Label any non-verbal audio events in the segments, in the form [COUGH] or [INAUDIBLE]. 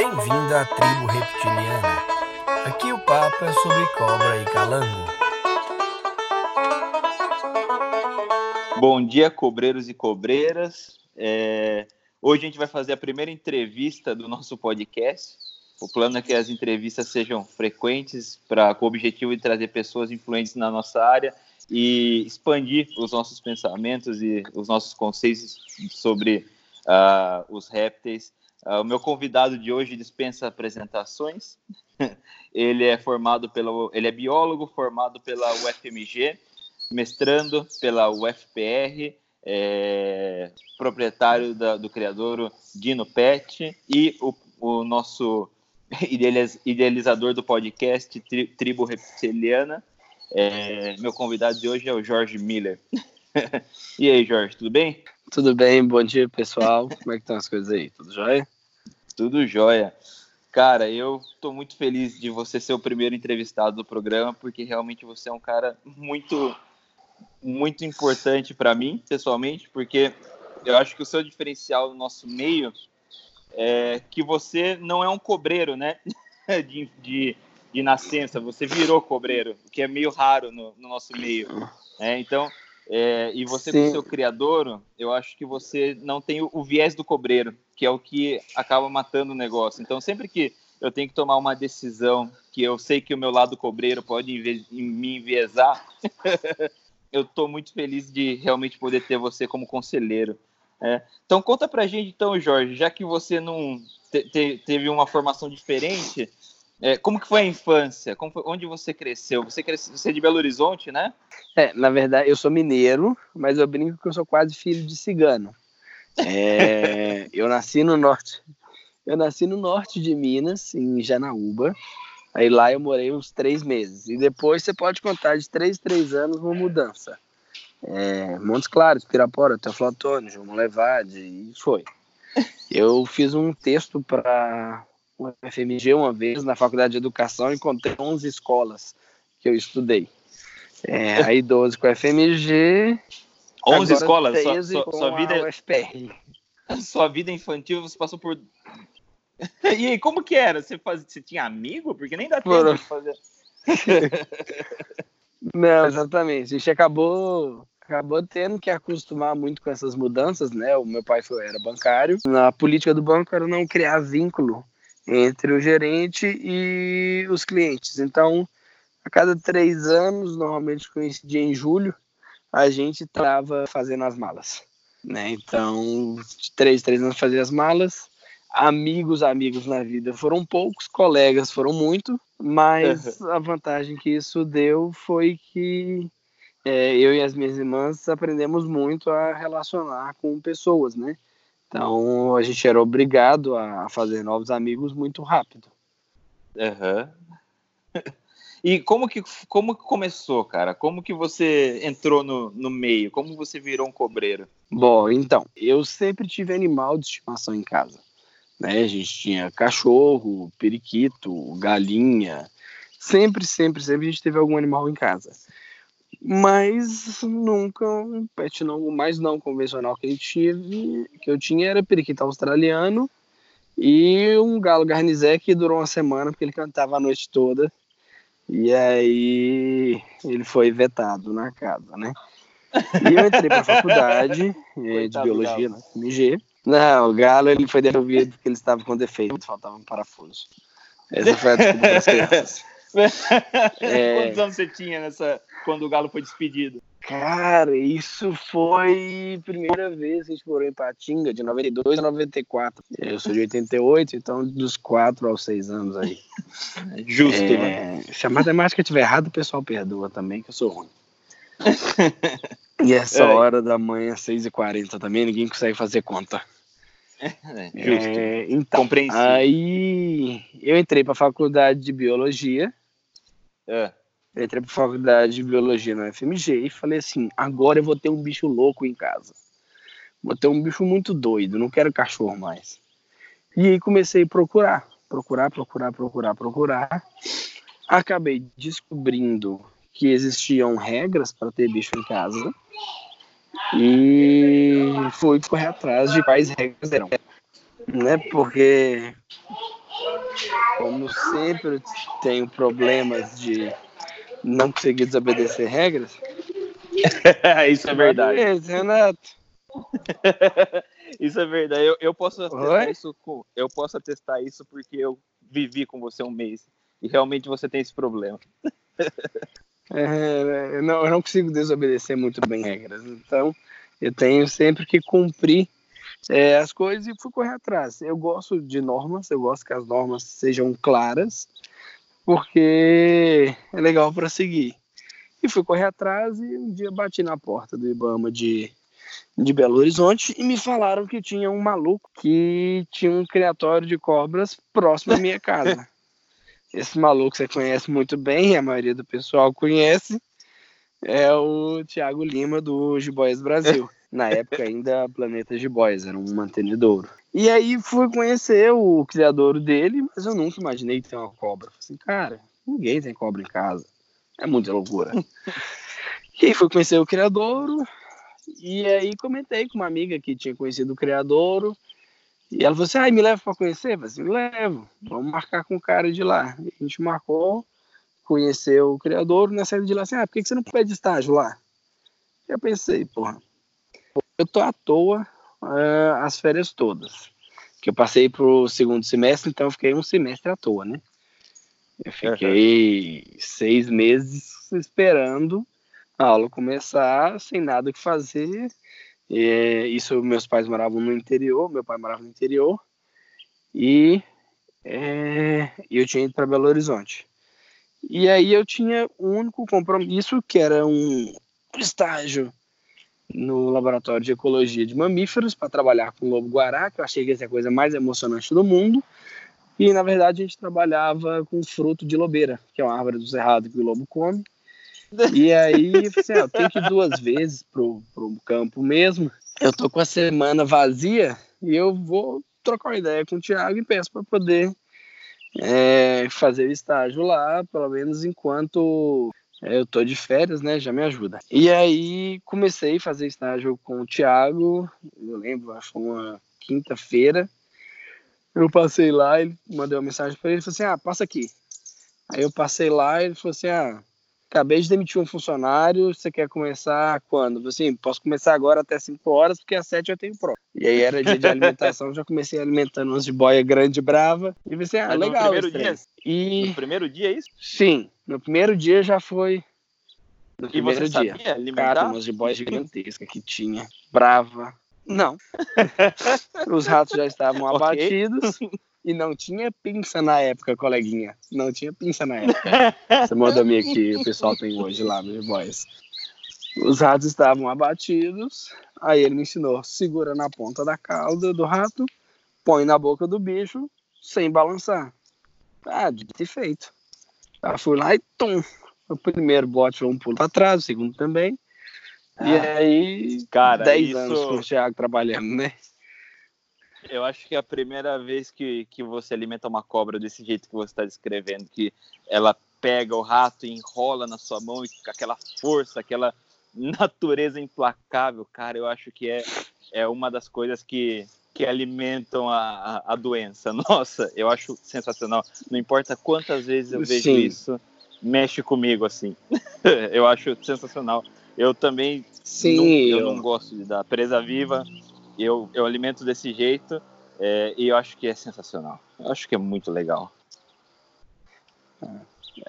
Bem-vindo à tribo reptiliana. Aqui o papo é sobre cobra e calango. Bom dia, cobreiros e cobreiras. É... Hoje a gente vai fazer a primeira entrevista do nosso podcast. O plano é que as entrevistas sejam frequentes, pra, com o objetivo de trazer pessoas influentes na nossa área e expandir os nossos pensamentos e os nossos conceitos sobre uh, os répteis. Uh, o meu convidado de hoje dispensa apresentações. [LAUGHS] ele é formado pelo, ele é biólogo formado pela UFMG, mestrando pela UFPR, é, proprietário da, do criador Dino Pet e o, o nosso [LAUGHS] idealizador do podcast Tri, Tribo Reptiliana. É, meu convidado de hoje é o Jorge Miller. [LAUGHS] e aí, Jorge, tudo bem? Tudo bem, bom dia pessoal. Como é que estão as coisas aí? Tudo jóia? Tudo jóia. Cara, eu estou muito feliz de você ser o primeiro entrevistado do programa, porque realmente você é um cara muito, muito importante para mim, pessoalmente, porque eu acho que o seu diferencial no nosso meio é que você não é um cobreiro, né? [LAUGHS] de, de, de nascença, você virou cobreiro, o que é meio raro no, no nosso meio. Né? Então, é, e você, Sim. por seu criador, eu acho que você não tem o, o, viés do cobreiro, que é o que acaba matando o negócio. Então, sempre que eu tenho que tomar uma decisão que eu sei que o meu lado cobreiro pode me enviesar, [LAUGHS] eu estou muito feliz de realmente poder ter você como conselheiro. É. Então conta pra gente então, Jorge, já que você não te, te, teve uma formação diferente, é, como que foi a infância? Foi, onde você cresceu? Você, cresceu? você é de Belo Horizonte, né? É, na verdade, eu sou mineiro, mas eu brinco que eu sou quase filho de cigano. É, eu nasci no norte. Eu nasci no norte de Minas, em Janaúba. Aí lá eu morei uns três meses. E depois você pode contar de três, três anos uma mudança. É, Montes Claros, Pirapora, Teoflotone, João Levade, e foi. Eu fiz um texto para o FMG uma vez na Faculdade de Educação, encontrei 11 escolas que eu estudei. É, aí 12 com a FMG. 11 escolas? Sua, sua, sua vida UFPR. Sua [LAUGHS] vida infantil você passou por. [LAUGHS] e aí, como que era? Você, faz... você tinha amigo? Porque nem dá tempo de fazer. [LAUGHS] Não, exatamente. A gente acabou acabou tendo que acostumar muito com essas mudanças, né? O meu pai foi, era bancário. Na política do banco era não criar vínculo entre o gerente e os clientes. Então, a cada três anos, normalmente coincidia em julho, a gente estava fazendo as malas. Né? Então, de três, três anos fazia as malas. Amigos, amigos na vida foram poucos, colegas foram muito, mas a vantagem que isso deu foi que é, eu e as minhas irmãs aprendemos muito a relacionar com pessoas, né? Então a gente era obrigado a fazer novos amigos muito rápido. Uhum. [LAUGHS] E como que, como que começou, cara? Como que você entrou no, no meio? Como você virou um cobreiro? Bom, então, eu sempre tive animal de estimação em casa. Né? A gente tinha cachorro, periquito, galinha. Sempre, sempre, sempre a gente teve algum animal em casa mas nunca um pet não, mais não convencional que, tive, que eu tinha era periquito australiano e um galo garnizé que durou uma semana porque ele cantava a noite toda e aí ele foi vetado na casa, né? E eu entrei para a faculdade eh, de biologia na FMG. Não, o galo ele foi devolvido porque ele estava com defeito, faltava um parafuso. Essa foi a desculpa das crianças. é... [LAUGHS] Quantos anos você tinha nessa quando o Galo foi despedido? Cara, isso foi a primeira vez que a gente morou em Patinga, de 92 a 94. Eu sou de 88, então dos 4 aos 6 anos aí. [LAUGHS] Justo, é, né? Se a matemática estiver errada, o pessoal perdoa também, que eu sou ruim. [LAUGHS] e essa é. hora da manhã, 6h40 também, ninguém consegue fazer conta. [LAUGHS] É, justo. É, então, Aí eu entrei para a faculdade de biologia. É. Eu entrei para faculdade de biologia na FMG e falei assim: agora eu vou ter um bicho louco em casa. Vou ter um bicho muito doido, não quero cachorro mais. E aí comecei a procurar, procurar, procurar, procurar, procurar. Acabei descobrindo que existiam regras para ter bicho em casa e fui correr atrás de quais regras eram, né? Porque como sempre tenho problemas de não conseguir desobedecer regras. [LAUGHS] Isso é verdade. Beleza, Renato. [LAUGHS] isso é verdade. Eu, eu posso atestar isso com, eu posso atestar isso porque eu vivi com você um mês e realmente você tem esse problema. [LAUGHS] É, eu, não, eu não consigo desobedecer muito bem regras, então eu tenho sempre que cumprir é, as coisas e fui correr atrás. Eu gosto de normas, eu gosto que as normas sejam claras, porque é legal para seguir. E fui correr atrás e um dia bati na porta do Ibama de, de Belo Horizonte e me falaram que tinha um maluco que tinha um criatório de cobras próximo à minha [LAUGHS] casa. Esse maluco você conhece muito bem, a maioria do pessoal conhece, é o Thiago Lima do Giboias Brasil. Na época ainda Planeta Giboias, era um mantenedouro. E aí fui conhecer o criador dele, mas eu nunca imaginei ter uma cobra. Falei assim, cara, ninguém tem cobra em casa. É muita loucura. [LAUGHS] e aí fui conhecer o criador, e aí comentei com uma amiga que tinha conhecido o criador, e ela falou assim, ah, me leva para conhecer? Eu falei assim, levo, vamos marcar com o cara de lá. E a gente marcou, conheceu o criador, na saída de lá assim, ah, por que você não pede estágio lá? Eu pensei, porra, eu tô à toa uh, as férias todas. Que eu passei pro segundo semestre, então eu fiquei um semestre à toa, né? Eu fiquei uhum. seis meses esperando a aula começar, sem nada que fazer. E, isso, meus pais moravam no interior, meu pai morava no interior. E é, eu tinha ido para Belo Horizonte. E aí eu tinha um único compromisso, que era um estágio no laboratório de ecologia de mamíferos para trabalhar com o lobo-guará, que eu achei que ia ser a coisa mais emocionante do mundo. E na verdade a gente trabalhava com fruto de lobeira, que é uma árvore do cerrado que o lobo come. E aí, assim, eu tenho que ir duas vezes pro, pro campo mesmo. Eu tô com a semana vazia e eu vou trocar uma ideia com o Thiago e peço para poder é, fazer o estágio lá, pelo menos enquanto eu tô de férias, né? Já me ajuda. E aí comecei a fazer estágio com o Thiago, eu lembro, acho que uma quinta-feira. Eu passei lá, ele mandei uma mensagem para ele, ele falou assim: "Ah, passa aqui". Aí eu passei lá, ele falou assim: "Ah, acabei de demitir um funcionário, você quer começar quando? Assim, posso começar agora até 5 horas, porque às 7 eu tenho prova. E aí era dia de [LAUGHS] alimentação, já comecei alimentando umas de boia grande brava. E você, ah, Mas legal. No primeiro dia? E... No primeiro dia é isso? Sim, no primeiro dia já foi. No e primeiro você dia. Sabia alimentar? Cara, umas de boia gigantesca que tinha. Brava. Não. [LAUGHS] Os ratos já estavam okay. [LAUGHS] E não tinha pinça na época, coleguinha. Não tinha pinça na época. [LAUGHS] Essa modamia que o pessoal tem hoje lá no Boys. Os ratos estavam abatidos. Aí ele me ensinou: segura na ponta da cauda do rato, põe na boca do bicho, sem balançar. Ah, de ter feito. Aí fui lá e tum. O primeiro bote foi um pulo para trás, o segundo também. Ah, e aí, cara, 10 isso... anos com o Thiago trabalhando, né? Eu acho que é a primeira vez que, que você alimenta uma cobra desse jeito que você está descrevendo, que ela pega o rato e enrola na sua mão e com aquela força, aquela natureza implacável, cara, eu acho que é, é uma das coisas que, que alimentam a, a doença. [LAUGHS] Nossa, eu acho sensacional. Não importa quantas vezes eu vejo Sim. isso, mexe comigo assim. [LAUGHS] eu acho sensacional. Eu também Sim, não, eu, eu não gosto de dar presa viva eu, eu alimento desse jeito é, e eu acho que é sensacional. Eu acho que é muito legal.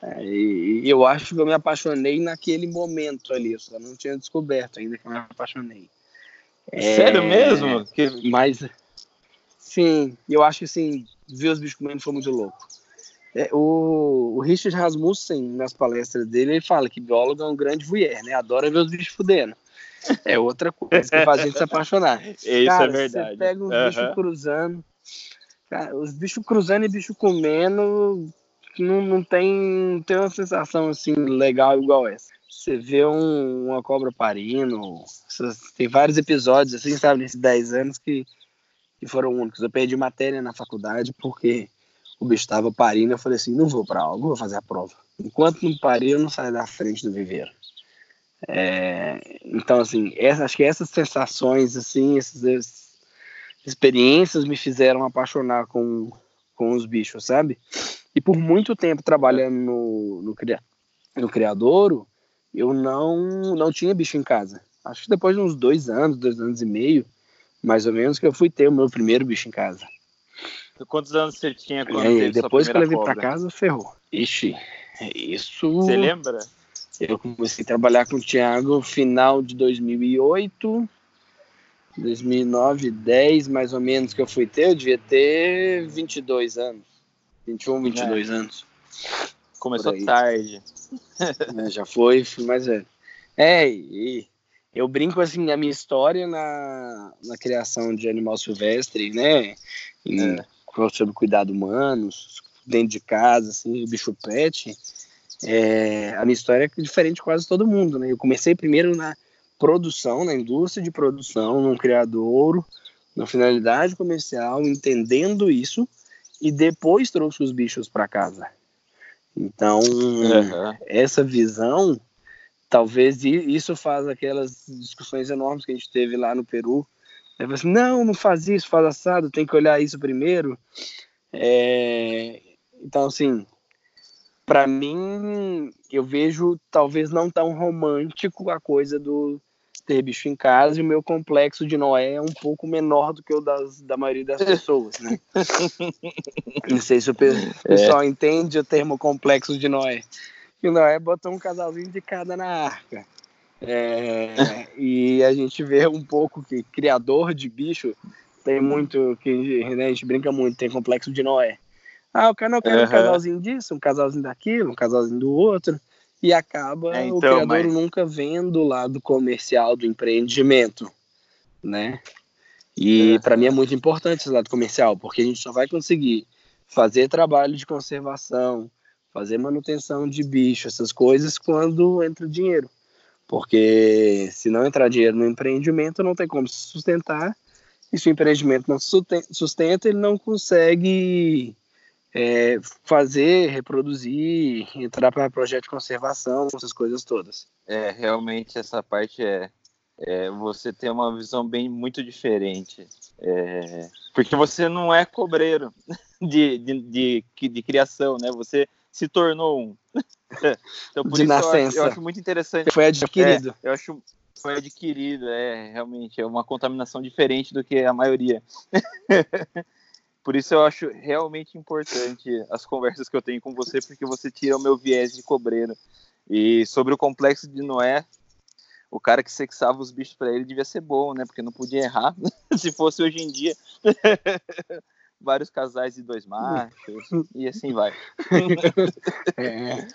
É, e eu acho que eu me apaixonei naquele momento ali, eu só não tinha descoberto ainda que eu me apaixonei. É, Sério mesmo? Que... Mas, sim, eu acho que assim, ver os bichos comendo foi muito louco. É, o, o, Richard Rasmussen, nas palestras dele, ele fala que biólogo é um grande voyeur, né? Adora ver os bichos fudendo. É outra coisa que faz a gente se apaixonar. [LAUGHS] Isso é cara, é verdade. Você pega os uhum. bichos cruzando. Cara, os bichos cruzando e bicho comendo não, não tem, não tem uma sensação assim legal igual essa. Você vê um, uma cobra parindo. Tem vários episódios, assim, sabe, nesses 10 anos que, que foram únicos. Eu perdi matéria na faculdade porque o bicho estava parindo. Eu falei assim: não vou para algo, vou fazer a prova. Enquanto não parir, eu não saio da frente do viveiro. É, então, assim, essa, acho que essas sensações, assim, essas experiências me fizeram apaixonar com, com os bichos, sabe? E por muito tempo trabalhando no, no, no criadouro, eu não, não tinha bicho em casa. Acho que depois de uns dois anos, dois anos e meio, mais ou menos, que eu fui ter o meu primeiro bicho em casa. Quantos anos você tinha quando É, depois que eu levei cobra? casa, ferrou. Ixi, isso. Você lembra? Eu comecei a trabalhar com o Thiago no final de 2008, 2009, 10 mais ou menos que eu fui ter. Eu devia ter 22 anos. 21, 22 anos. Começou tarde. né, [LAUGHS] já foi, fui mais velho. É, e eu brinco assim, a minha história na, na criação de animal silvestre, né? Em, É. Sobre cuidado humano, dentro de casa, assim, bicho pet. É, a minha história é diferente de quase todo mundo, né? Eu comecei primeiro na produção, na indústria de produção, num criadouro, na finalidade comercial, entendendo isso, e depois trouxe os bichos para casa. Então, Aham. essa visão, talvez isso faz aquelas discussões enormes que a gente teve lá no Peru. Assim, não, não faz isso, faz assado, tem que olhar isso primeiro. É, Então, assim, para mim, eu vejo talvez não tão romântico a coisa do ter bicho em casa e o meu complexo de Noé é um pouco menor do que o das, da maioria das pessoas, né? [LAUGHS] Não sei se o pe- pessoal entende o termo complexo de Noé. E o Noé botou um casalzinho de cada na arca. É, e a gente vê um pouco que criador de bicho tem muito, que né, a gente brinca muito, tem complexo de Noé. Ah, o não quer um Aham. casalzinho disso, um casalzinho daquilo, um casalzinho do outro, e acaba É, o então, criador mas- nunca vendo o lado comercial do empreendimento, né? E Aham. para mim é muito importante esse lado comercial, porque a gente só vai conseguir fazer trabalho de conservação, fazer manutenção de bicho, essas coisas, quando entra dinheiro. Porque se não entrar dinheiro no empreendimento, não tem como se sustentar. E se o empreendimento não se sustenta, ele não consegue é, fazer, reproduzir, entrar para projeto de conservação, essas coisas todas. É, realmente essa parte é, é, você tem uma visão bem muito diferente. É, porque você não é cobreiro [LAUGHS] de, de, de, de criação, né? Você se tornou um. [LAUGHS] Então, por De isso eu nascença. eu acho muito interessante. Foi adquirido. É, eu acho foi adquirido, é realmente é uma contaminação diferente do que a maioria. [LAUGHS] Por isso eu acho realmente importante as conversas que eu tenho com você, porque você tira o meu viés de cobreiro. E sobre o complexo de Noé, o cara que sexava os bichos para ele devia ser bom, né? Porque não podia errar. [LAUGHS] Se fosse hoje em dia, [LAUGHS] vários casais de dois machos e assim vai. [LAUGHS] É.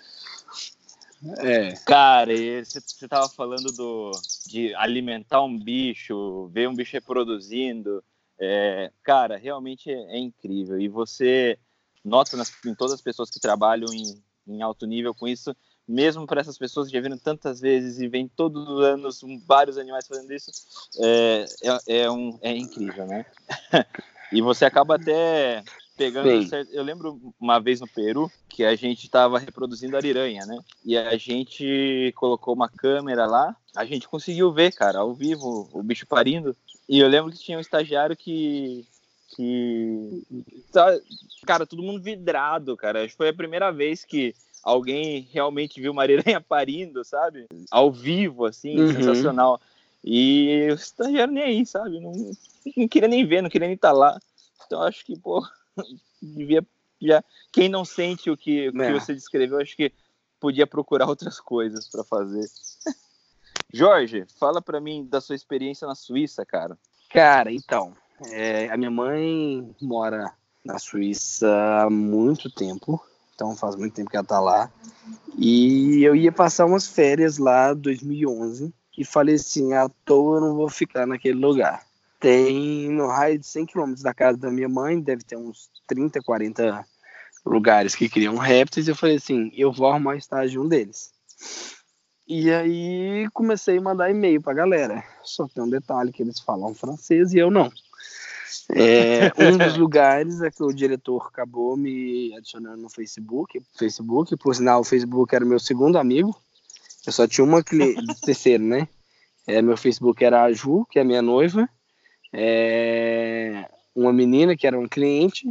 É. Cara, você você tava falando do, de alimentar um bicho, ver um bicho reproduzindo. É, cara, realmente é, é incrível. E você nota nas, em todas as pessoas que trabalham em, em alto nível com isso, mesmo para essas pessoas que já viram tantas vezes e vêm todos os anos vários animais fazendo isso, é, é, é um, é incrível, né? [LAUGHS] e você acaba até pegando. Certo- Eu lembro uma vez no Peru que a gente estava reproduzindo ariranha, né? E a gente colocou uma câmera lá, a gente conseguiu ver, cara, ao vivo, o bicho parindo. E eu lembro que tinha um estagiário que. que. tá- Cara, todo mundo vidrado, cara. Acho que foi a primeira vez que alguém realmente viu uma ariranha [LAUGHS] parindo, sabe? Ao vivo, assim, Uhum. sensacional. E o estagiário nem aí, sabe? Não, não queria nem ver, não queria nem estar lá. Então acho que, pô, [LAUGHS] devia já. Quem não sente o que, que É. você descreveu, acho que podia procurar outras coisas para fazer. [LAUGHS] Jorge, fala para mim da sua experiência na Suíça, cara. Cara, então, é, a minha mãe mora na Suíça há muito tempo, então faz muito tempo que ela tá lá. E eu ia passar umas férias lá em 2011 e falei assim: à toa eu não vou ficar naquele lugar. Tem no raio de 100 quilômetros da casa da minha mãe, deve ter uns 30, 40 lugares que criam répteis. Eu falei assim: eu vou arrumar estágio em um deles. E aí comecei a mandar e-mail pra galera. Só tem um detalhe que eles falam francês e eu não. É, [LAUGHS] um dos lugares é que o diretor acabou me adicionando no Facebook. Facebook, por sinal, o Facebook era meu segundo amigo. Eu só tinha uma cliente, [LAUGHS] terceiro, né? É, meu Facebook era a Ju, que é minha noiva. É, uma menina que era uma cliente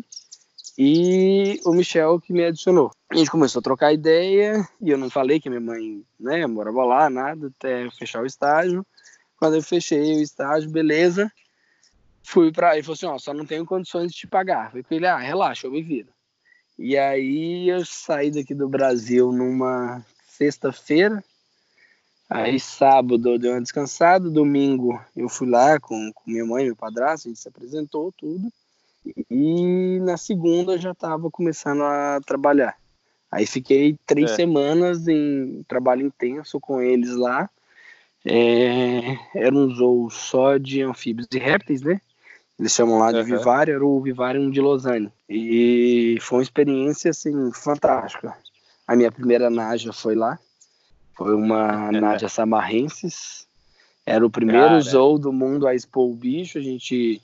e o Michel que me adicionou. A gente começou a trocar ideia e eu não falei que minha mãe né, morava lá, nada, até fechar o estágio. Quando eu fechei o estágio, beleza, fui para ele falou assim, ó, só não tenho condições de te pagar. Falei com ele, ah, relaxa, eu me viro. E aí eu saí daqui do Brasil numa sexta-feira, aí sábado eu dei uma descansada, domingo eu fui lá com, com minha mãe meu padrasto, a gente se apresentou, tudo. E na segunda já estava começando a trabalhar. Aí fiquei três é. semanas em trabalho intenso com eles lá. É, era um zoo só de anfíbios e répteis, né? Eles chamam lá de uhum. Vivário, era o Vivarium de Lausanne. E foi uma experiência, assim, fantástica. A minha primeira Naja foi lá. Foi uma [LAUGHS] Naja Samarrensis. Era o primeiro Cara. zoo do mundo a expor o bicho. A gente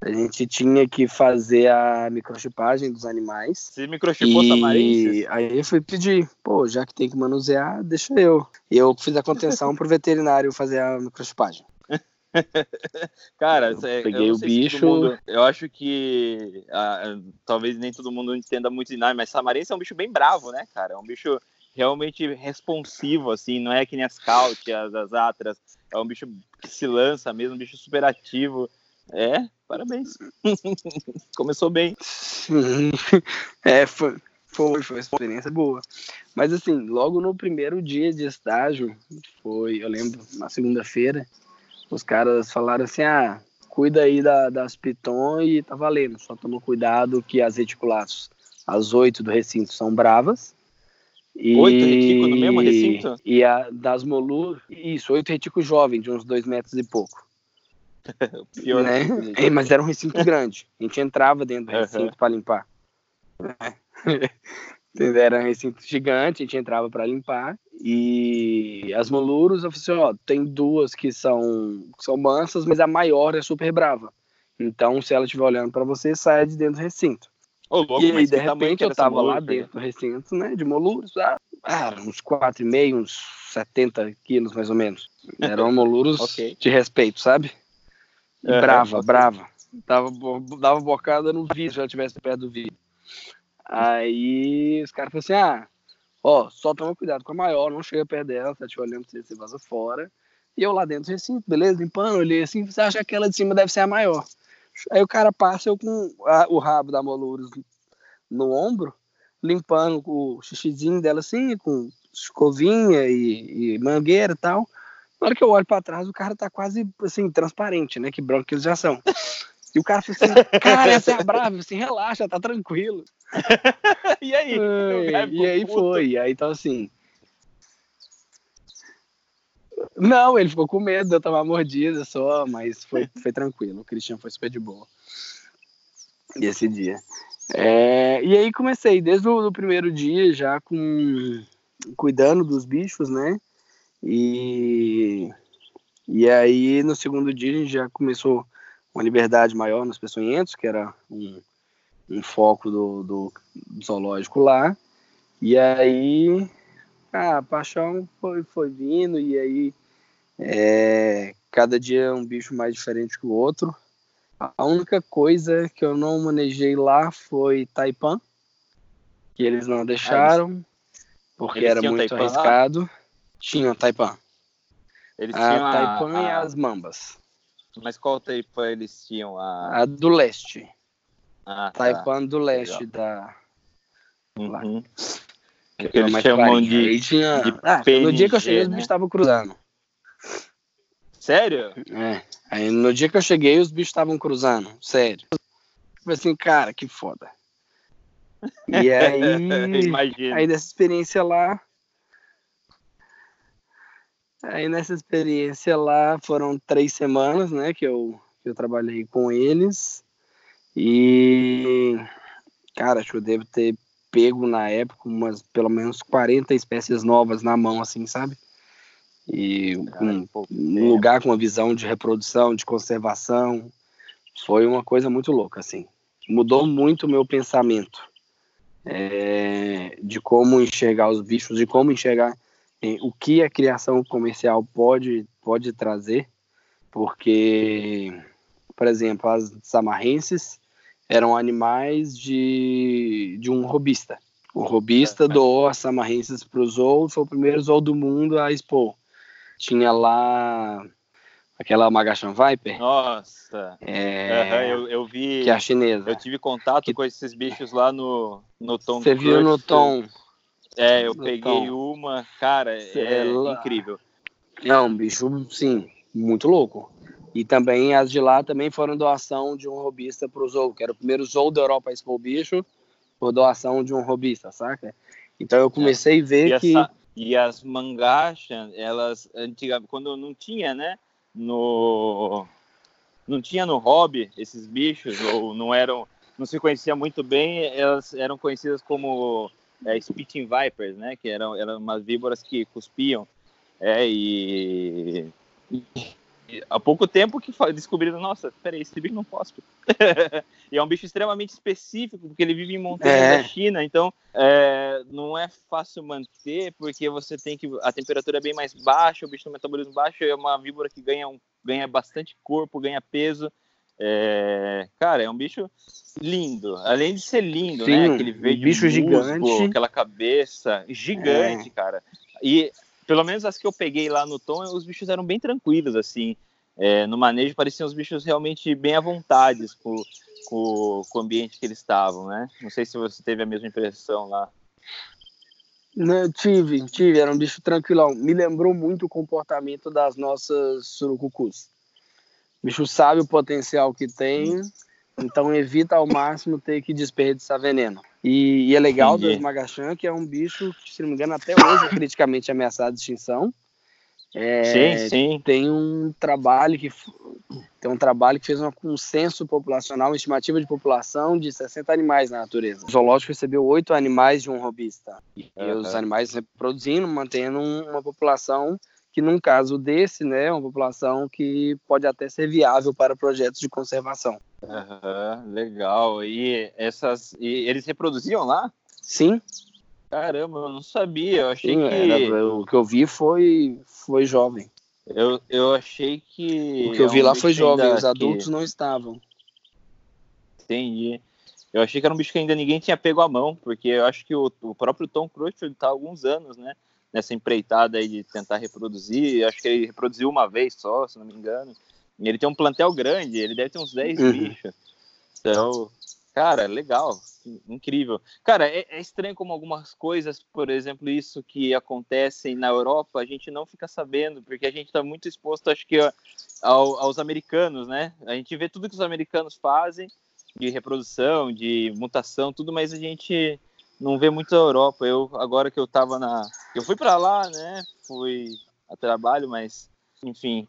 a gente tinha que fazer a microchipagem dos animais. Você microchipou e... Aí eu fui pedir, pô, já que tem que manusear, deixa eu. E eu fiz a contenção pro veterinário fazer a microchipagem. [LAUGHS] Cara, eu peguei eu o bicho. Mundo, eu acho que ah, talvez nem todo mundo entenda muito de nada, mas samarense é um bicho bem bravo, né, cara? É um bicho realmente responsivo, assim, não é que nem as caute, as, as atras. É um bicho que se lança mesmo, um bicho super ativo. É, parabéns. [LAUGHS] Começou bem. é, foi, foi, foi uma experiência boa. Mas assim, logo no primeiro dia de estágio, foi, eu lembro, na segunda-feira, os caras falaram assim, ah, cuida aí da, das piton e tá valendo, só toma cuidado que as reticulatos, as oito do recinto são bravas. E, oito retículos no mesmo recinto? E a das molur, isso, oito retículos jovens, de uns dois metros e pouco. [LAUGHS] Pior né? É, mas era um recinto grande. A gente entrava dentro do recinto uhum. para limpar. [LAUGHS] Era um recinto gigante, a gente entrava para limpar. E as moluros, eu falei assim, ó, tem duas que são, que são mansas, mas a maior é super brava. Então, se ela estiver olhando para você, saia de dentro do recinto. Ô, louco, e aí, de repente, eu tava lá dentro do recinto, né, de moluros, ah, ah uns 4,5, uns 70 quilos, mais ou menos. Eram moluros [LAUGHS] okay. de respeito, sabe? Uhum, brava, brava. Dava, dava bocada no vidro se ela estivesse perto do vidro. Aí os caras falaram assim: ah, ó, só toma cuidado com a maior, não chega perto dela, tá te olhando você, você vaza fora. E eu lá dentro, assim, beleza, limpando, olhei assim, você acha que aquela de cima deve ser a maior. Aí o cara passa eu com a, o rabo da Moluros no ombro, limpando o xixizinho dela assim, com escovinha e, e mangueira e tal. Na hora que eu olho para trás, o cara tá quase assim, transparente, né? Que eles já são. E o cara falou assim, cara, essa é a brava, assim, relaxa, tá tranquilo. [LAUGHS] e aí? e aí foi. Aí então assim. Não, ele ficou com medo de eu tomar mordida só, mas foi, foi tranquilo. O Cristian foi super de boa. E esse dia. É, e aí comecei desde o primeiro dia já com cuidando dos bichos, né? E, e aí, no segundo dia, a gente já começou uma liberdade maior nos peçonhentos, que era um, um foco do, do, zoológico lá. E aí, a paixão foi, foi vindo, e aí, é, cada dia é um bicho mais diferente que o outro. A única coisa que eu não manejei lá foi Taipan, que eles não deixaram, porque eles era muito arriscado. Lá? Tinha Taipan. Eles a tinham Taipan a, e as Mambas. Mas qual Taipan eles tinham? A, a do leste. Ah. Taipan tá. do leste Legal. da. Uhum. Que eles chamam de, tinha... de ah, No dia que eu cheguei, né? os bichos estavam cruzando. Sério? É. Aí no dia que eu cheguei, os bichos estavam cruzando. Sério. Eu falei assim, cara, que foda. E [LAUGHS] aí, aí dessa experiência lá, Aí nessa experiência lá foram três semanas, né, que eu, que eu trabalhei com eles. E, cara, acho que eu devo ter pego na época umas pelo menos 40 espécies novas na mão, assim, sabe? E um, um lugar com uma visão de reprodução, de conservação. Foi uma coisa muito louca, assim. Mudou muito o meu pensamento é, de como enxergar os bichos, de como enxergar o que a criação comercial pode, pode trazer, porque, por exemplo, as samarrenses, eram animais de, de um robista. O robista é, doou as samarrenses para o zoo, foi o primeiro zoo do mundo a expor. Tinha lá aquela Magashan Viper. Nossa! É... Uhum, eu, eu vi. Que é a chinesa. Eu tive contato que... com esses bichos lá no, no Tom Você viu no Tom? É, eu no peguei uma, cara, é incrível. É um bicho, sim, muito louco. E também as de lá também foram doação de um robista para o zoo, que era o primeiro zoo da Europa a expor o bicho, por doação de um robista, saca? Então eu comecei é. a ver e que. Essa, e as mangachas, elas, antigamente, quando não tinha, né? No. Não tinha no hobby esses bichos, ou não eram. Não se conhecia muito bem, elas eram conhecidas como é, Spitting Vipers, né? Que eram, eram umas víboras que cuspiam. É, e, há pouco tempo que descobriram, nossa, peraí, esse bicho não cospe. [LAUGHS] e é um bicho extremamente específico, porque ele vive em montanhas é. da China, então é, não é fácil manter, porque você tem que. A temperatura é bem mais baixa, o bicho tem um metabolismo baixo, é uma víbora que ganha, um, ganha bastante corpo, ganha peso. É, cara, é um bicho lindo. Além de ser lindo, né? Sim, né? Aquele verde bicho musgo, gigante. aquela cabeça gigante, é. cara. E pelo menos as que eu peguei lá no tom, os bichos eram bem tranquilos, assim. É, no manejo pareciam os bichos realmente bem à vontade com, com, com, o ambiente que eles estavam, né? Não sei se você teve a mesma impressão lá. Não, tive, tive, era um bicho tranquilão. Me lembrou muito o comportamento das nossas surucucus. O bicho sabe o potencial que tem, então evita ao máximo ter que desperdiçar veneno. E, e é legal Entendi. do Magachan, que é um bicho que, se não me engano, até hoje é criticamente ameaçado de extinção. É, sim, sim. Tem um trabalho que tem um trabalho que fez um censo populacional, uma estimativa de população de 60 animais na natureza. O zoológico recebeu oito animais de um robista. E uhum. os animais reproduzindo, mantendo uma população que num caso desse, né, uma população que pode até ser viável para projetos de conservação. Uhum, legal. E essas, e eles reproduziam lá? Sim. Caramba, eu não sabia. Eu achei Sim, que era, o que eu vi foi foi jovem. Eu, eu achei que o que eu vi é um lá foi jovem. Os adultos que... não estavam. Entendi. Eu achei que era um bicho que ainda ninguém tinha pego a mão, porque eu acho que o, o próprio Tom Crutchfield está há alguns anos, né? Nessa empreitada aí de tentar reproduzir. Acho que ele reproduziu uma vez só, se não me engano. E ele tem um plantel grande, ele deve ter uns 10 uhum. bichos. Então, cara, legal, incrível. Cara, é, é, estranho como algumas coisas, por exemplo, isso que acontecem na Europa, a gente não fica sabendo, porque a gente está muito exposto, acho que, ao, aos americanos, né? A gente vê tudo que os americanos fazem de reprodução, de mutação, tudo, mas a gente não vê muito a Europa. Eu agora que eu tava na, eu fui para lá, né? Fui a trabalho, mas enfim,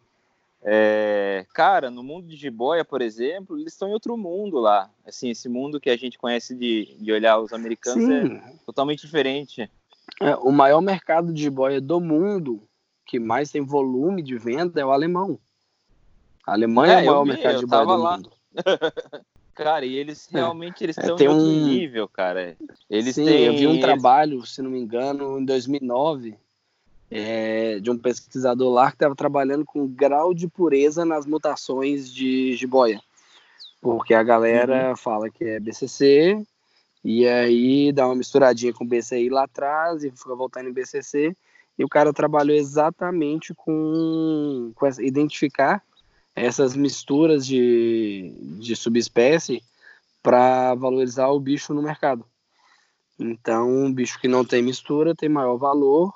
é... cara, no mundo de jiboia, por exemplo, eles estão em outro mundo lá. Assim, esse mundo que a gente conhece de, de olhar os americanos Sim. é totalmente diferente. É, o maior mercado de jiboia do mundo, que mais tem volume de venda, é o alemão. A Alemanha é, é o maior vi, mercado de jiboia do lá. mundo. [LAUGHS] Cara, e eles é. realmente eles é, estão em outro um... nível, cara. Eles Sim, têm... eu vi um trabalho, se não me engano, em 2009, é, de um pesquisador lá que estava trabalhando com grau de pureza nas mutações de jiboia. Porque a galera uhum. fala que é BCC, e aí dá uma misturadinha com BCI lá atrás, e fica voltando em BCC, e o cara trabalhou exatamente com, com essa, identificar essas misturas de, de subespécie para valorizar o bicho no mercado. Então, um bicho que não tem mistura tem maior valor,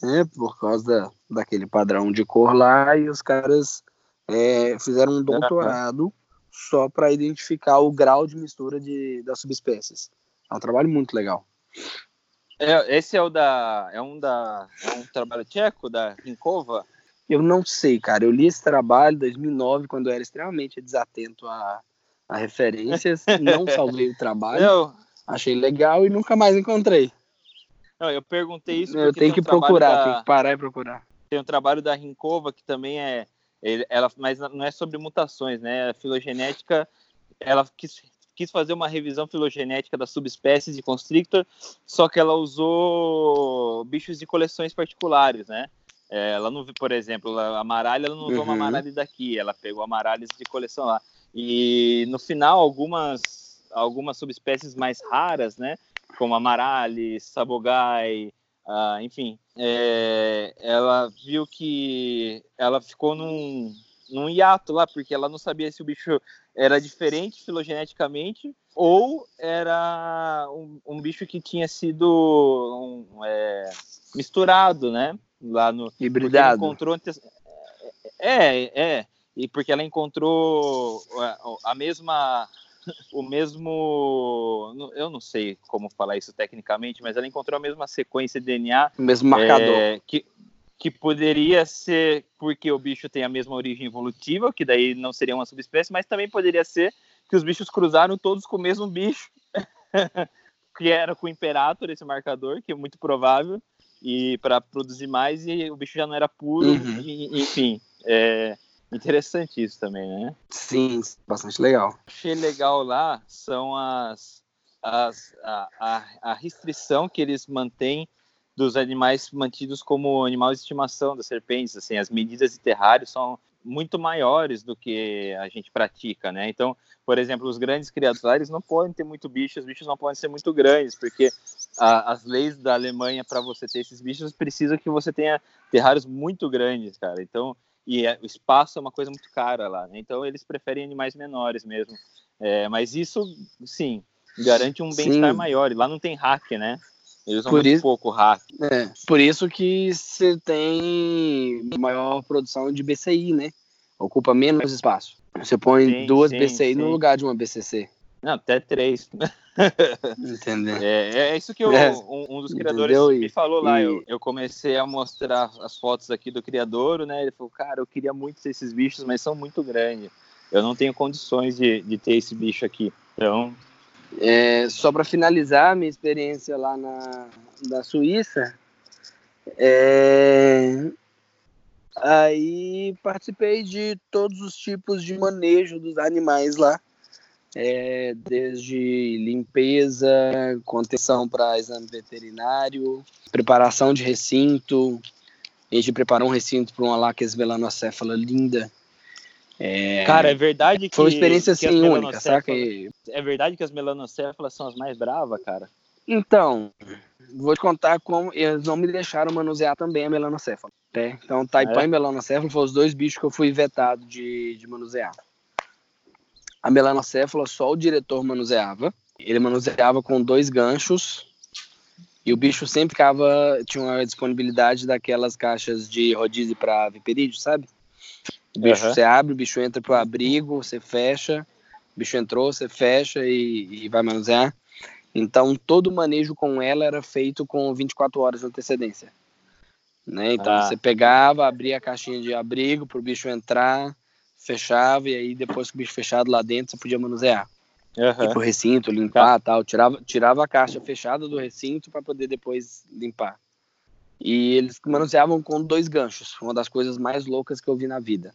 né, por causa da, daquele padrão de cor lá, e os caras é, fizeram um doutorado só para identificar o grau de mistura de, das subespécies. É um trabalho muito legal. É, esse é o da. É um da. É um trabalho tcheco da Rinkova? Eu não sei, cara. Eu li esse trabalho em 2009, quando eu era extremamente desatento a, a referências. não [LAUGHS] salvei o trabalho. Achei legal e nunca mais encontrei. Não, eu perguntei isso Eu tenho que um procurar, da... tenho que parar e procurar. Tem um trabalho da Rinkova que também é. Ela, mas não é sobre mutações, né? A filogenética, ela quis, quis fazer uma revisão filogenética das subespécies de constrictor, só que ela usou bichos de coleções particulares, né? É, ela não, por exemplo, a Amaralha ela não usou uhum. uma Amaralha daqui, ela pegou Amaralhas de coleção lá. E no final, algumas algumas subespécies mais raras, né? Como amarales, sabogai, uh, enfim. É, ela viu que ela ficou num, num hiato lá, porque ela não sabia se o bicho era diferente filogeneticamente ou era um, um bicho que tinha sido um, é, misturado, né? Lá no hibridado. Encontrou é, é, e porque ela encontrou a, a mesma [LAUGHS] o mesmo. Eu não sei como falar isso tecnicamente, mas ela encontrou a mesma sequência de DNA. O mesmo marcador. É, que, que poderia ser porque o bicho tem a mesma origem evolutiva, que daí não seria uma subespécie, mas também poderia ser que os bichos cruzaram todos com o mesmo bicho, [LAUGHS] que era com o Imperator, esse marcador, que é muito provável, e para produzir mais, e o bicho já não era puro, uhum. e, enfim. É, Interessante isso também, né? Sim, bastante legal. Achei legal lá são as, as a, a, a, restrição que eles mantêm dos animais mantidos como animal de estimação das serpentes. Assim, as medidas de terrário são muito maiores do que a gente pratica, né? Então, por exemplo, os grandes criadores não podem ter muito bicho, os bichos não podem ser muito grandes, porque a, as leis da Alemanha para você ter esses bichos precisa que você tenha terrários muito grandes, cara. Então, e é, o espaço é uma coisa muito cara lá, né? Então eles preferem animais menores mesmo. É, mas isso, sim, garante um bem-estar maior. E lá não tem hack, né? Eles usam por muito isso, pouco hack. É, por isso que você tem maior produção de BCI, né? Ocupa menos espaço. Você põe sim, duas sim, BCI sim. no lugar de uma BCC. Não, até três. [LAUGHS] Entendeu? É, é isso que eu, é. um, um, dos criadores Entendeu? me falou lá. E... Eu, eu comecei a mostrar as fotos aqui do criador, né? Ele falou, cara, eu queria muito ter esses bichos, mas são muito grandes. Eu não tenho condições de, de ter esse bicho aqui. Então. É, só para finalizar minha experiência lá na da Suíça, é, aí participei de todos os tipos de manejo dos animais lá é, desde limpeza, contenção para exame veterinário, preparação de recinto. A gente preparou um recinto para uma láquia melanocéfala linda. É, Cara, é verdade que. Foi uma experiência assim única, saca? É verdade que as melanocéfalas são as mais bravas, cara? Então, vou te contar como eles não me deixaram manusear também a melanocéfala. Né? Então, Taipan é. e melanocéfalo foram os dois bichos que eu fui vetado de, de manusear. A melanocéfala só o diretor manuseava. Ele manuseava com dois ganchos e o bicho sempre ficava tinha uma disponibilidade daquelas caixas de rodízio para viperídeo, sabe? O bicho uhum. você abre, o bicho entra pro abrigo, você fecha, o bicho entrou, você fecha e, e vai manusear. Então todo o manejo com ela era feito com 24 horas de antecedência. Né? Então ah. você pegava, abria a caixinha de abrigo para o bicho entrar, fechava e aí depois que o bicho fechado lá dentro você podia manusear. Uhum. Ir pro recinto, limpar tá. tal. Tirava, tirava a caixa fechada do recinto para poder depois limpar. E eles manuseavam com dois ganchos, uma das coisas mais loucas que eu vi na vida.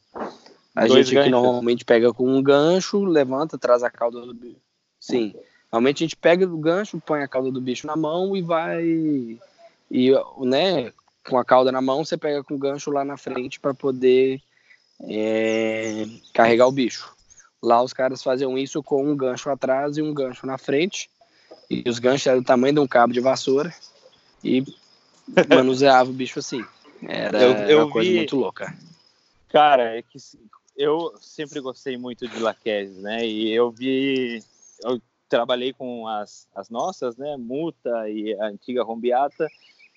A dois gente aqui normalmente pega com um gancho, levanta, traz a cauda do bicho. Sim. Normalmente a gente pega o gancho, põe a cauda do bicho na mão e vai. E, né, com a cauda na mão, você pega com o gancho lá na frente para poder é, carregar o bicho. Lá os caras faziam isso com um gancho atrás e um gancho na frente. E os ganchos eram do tamanho de um cabo de vassoura. E manuseava o bicho assim. Era, eu, eu uma coisa vi... muito louca. Cara, é que eu sempre gostei muito de laqueses, né? E eu vi. Eu trabalhei com as, as nossas, né? Muta e a antiga rombiata.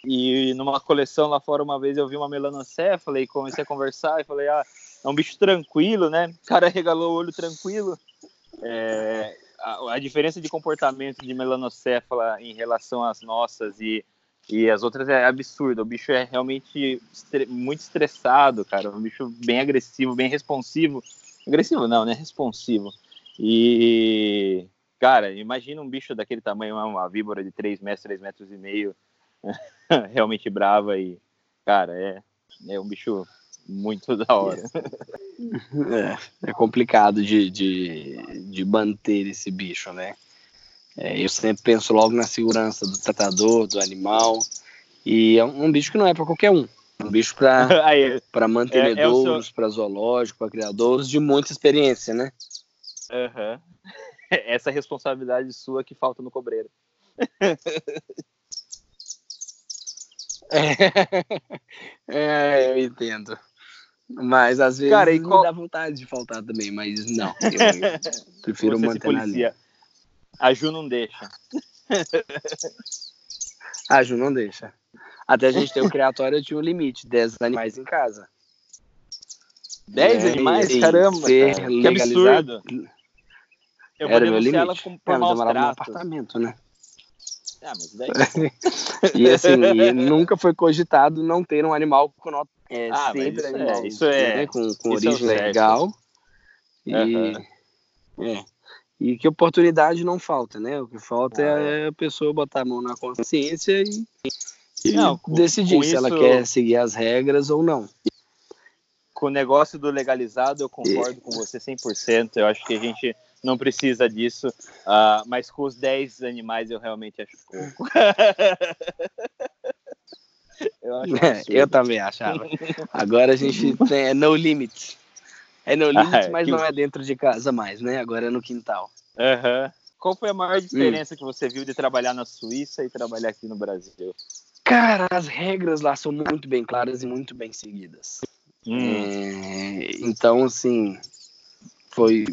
E numa coleção lá fora, uma vez eu vi uma melanocéfala e comecei a conversar e falei, ah, é um bicho tranquilo, né? O cara regalou o olho tranquilo. É, a, a, diferença de comportamento de melanocéfala em relação às nossas e, e as outras é absurda. O bicho é realmente muito estressado, cara. Um bicho bem agressivo, bem responsivo. Agressivo não, né? Responsivo. E, cara, imagina um bicho daquele tamanho, uma víbora de 3 metros, 3 metros e meio, [LAUGHS] realmente brava e, cara, é, é um bicho muito da hora. É, é complicado de, de, de manter esse bicho, né? É, eu sempre penso logo na segurança do tratador, do animal. E é um, bicho que não é para qualquer um. É um bicho para mantenedores, [LAUGHS] é, é para zoológico, para criadores de muita experiência, né? Uhum. [LAUGHS] essa responsabilidade sua que falta no cobreiro. [LAUGHS] É, eu entendo. Mas às vezes Cara, e me qual- dá vontade de faltar também, mas não. Eu prefiro Você manter na linha. A Ju não deixa. [LAUGHS] A Ju não deixa. Até a gente ter o criatório tinha um limite, 10 animais em casa. 10 É, animais? Caramba, ser cara. Que absurdo. Eu Era meu denunciar ela limite. por, É, mas eu morava num apartamento, né? Ah, mas daí... [LAUGHS] E assim, e nunca foi cogitado não ter um animal com nota. É Ah, sempre isso é- animal isso é- né, com, com isso é origem certo. legal. E, Aham. é, e que oportunidade não falta, né? O que falta é a pessoa botar a mão na consciência e, e Não, com- decidir com se ela isso- quer seguir as regras ou não. com o negócio do legalizado, eu concordo com você 100%. Eu acho que a gente não precisa disso. ah, mas com os 10 animais, eu realmente acho pouco. [LAUGHS] eu acho É, eu também achava. Agora a gente tem é no limit. É no limit, [LAUGHS] Ah, é, mas que- não é dentro de casa mais, né? Agora é no quintal. Aham. Qual foi a Hum. maior diferença que você viu de trabalhar na Suíça e trabalhar aqui no Brasil? Cara, as regras lá são muito bem claras e muito bem seguidas. Hum. É, então, assim, foi.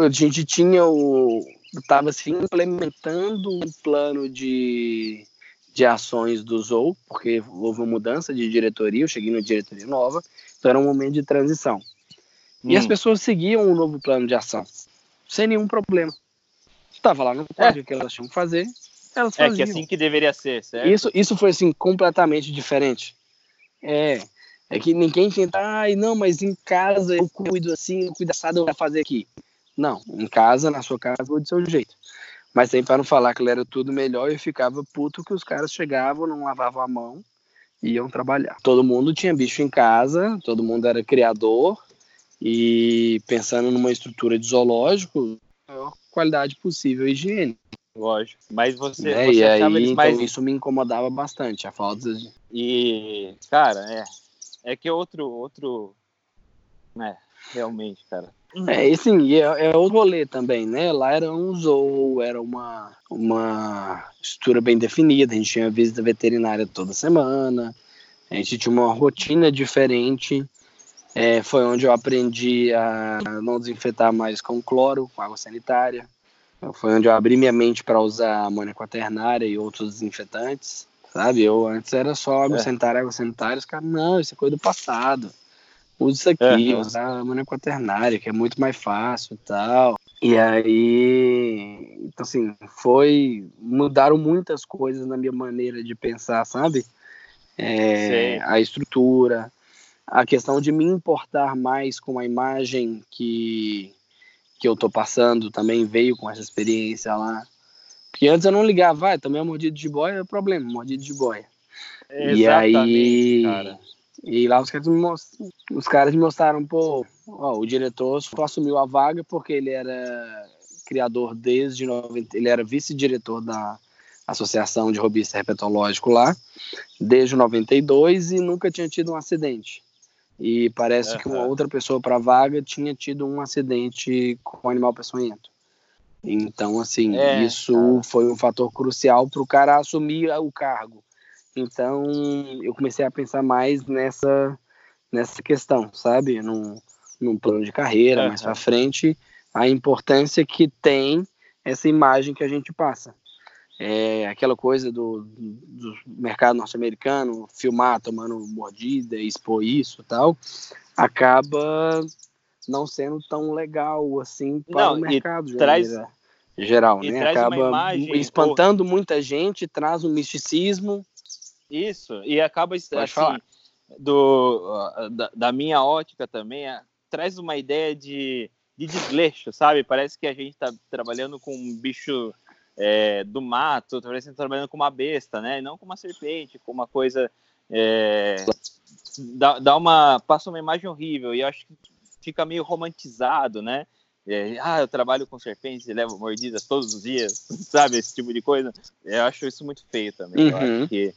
A gente tinha o. Estava se implementando um plano de, de ações do Zou, porque houve uma mudança de diretoria, eu cheguei na diretoria nova, então era um momento de transição. E as Hum. pessoas seguiam o novo plano de ação, sem nenhum problema. Estava lá no código que elas tinham que fazer, elas É faziam. que assim que deveria ser, certo? Isso, isso foi assim completamente diferente. É, é que ninguém tenta, ai, não, mas em casa eu cuido assim, eu cuido assado, eu vou fazer aqui. Não, em casa, na sua casa, vou do seu jeito. Mas tem para não falar que era tudo melhor, eu ficava puto que os caras chegavam, não lavavam a mão iam trabalhar. Todo mundo tinha bicho em casa, todo mundo era criador e pensando numa estrutura de zoológico, a maior qualidade possível e higiene. Lógico. Mas você, né? você E achava aí, eles então, mais. isso me incomodava bastante, a falta de E, cara, é. É que outro. outro... É, realmente, cara. É, e sim, e é, é outro rolê também, né? Lá era um zoo, era uma, uma estrutura bem definida, a gente tinha visita veterinária toda semana, a gente tinha uma rotina diferente. É, foi onde eu aprendi a não desinfetar mais com cloro, com água sanitária. Foi onde eu abri minha mente para usar amônia quaternária e outros desinfetantes, sabe? Eu antes era só água É. sanitária, água sanitária, os caras, não, isso é coisa do passado. Usa isso aqui, usar amônia quaternária, que é muito mais fácil e tal. E aí, então assim, foi, mudaram muitas coisas na minha maneira de pensar, sabe? É, a estrutura, a questão de me importar mais com a imagem que, que eu tô passando também veio com essa experiência lá. Porque antes eu não ligava, vai, também é mordido de boia, é problema, mordido de boia. E aí, cara. E lá os caras, me most- os caras me mostraram, pô, ó, o diretor só assumiu a vaga porque ele era criador desde 90, ele era vice-diretor da Associação de Robista Herpetológico lá, desde 92 e nunca tinha tido um acidente. E parece que uma outra pessoa para a vaga tinha tido um acidente com animal peçonhento. Então, assim, É, isso cara. foi um fator crucial para o cara assumir o cargo. Então, eu comecei a pensar mais nessa, nessa questão, sabe? Num, num plano de carreira, mais Aham. para frente, a importância que tem essa imagem que a gente passa. É aquela coisa do, do mercado norte-americano, filmar tomando mordida, expor isso tal, acaba não sendo tão legal assim para Não, o mercado traz- geral, né? Acaba imagem, espantando muita gente, traz um misticismo. Isso, e acaba Pode assim, falar. do, ah, da, da minha ótica também, ah, traz uma ideia de, de desleixo, sabe? Parece que a gente está trabalhando com um bicho é, do mato, parece que tá trabalhando com uma besta, né? E não com uma serpente, com uma coisa. é, dá, dá uma. passa uma imagem horrível, e eu acho que fica meio romantizado, né? É, ah, eu trabalho com serpentes e levo mordidas todos os dias, [LAUGHS] sabe? Esse tipo de coisa. Eu acho isso muito feio também. Eu Uhum. acho que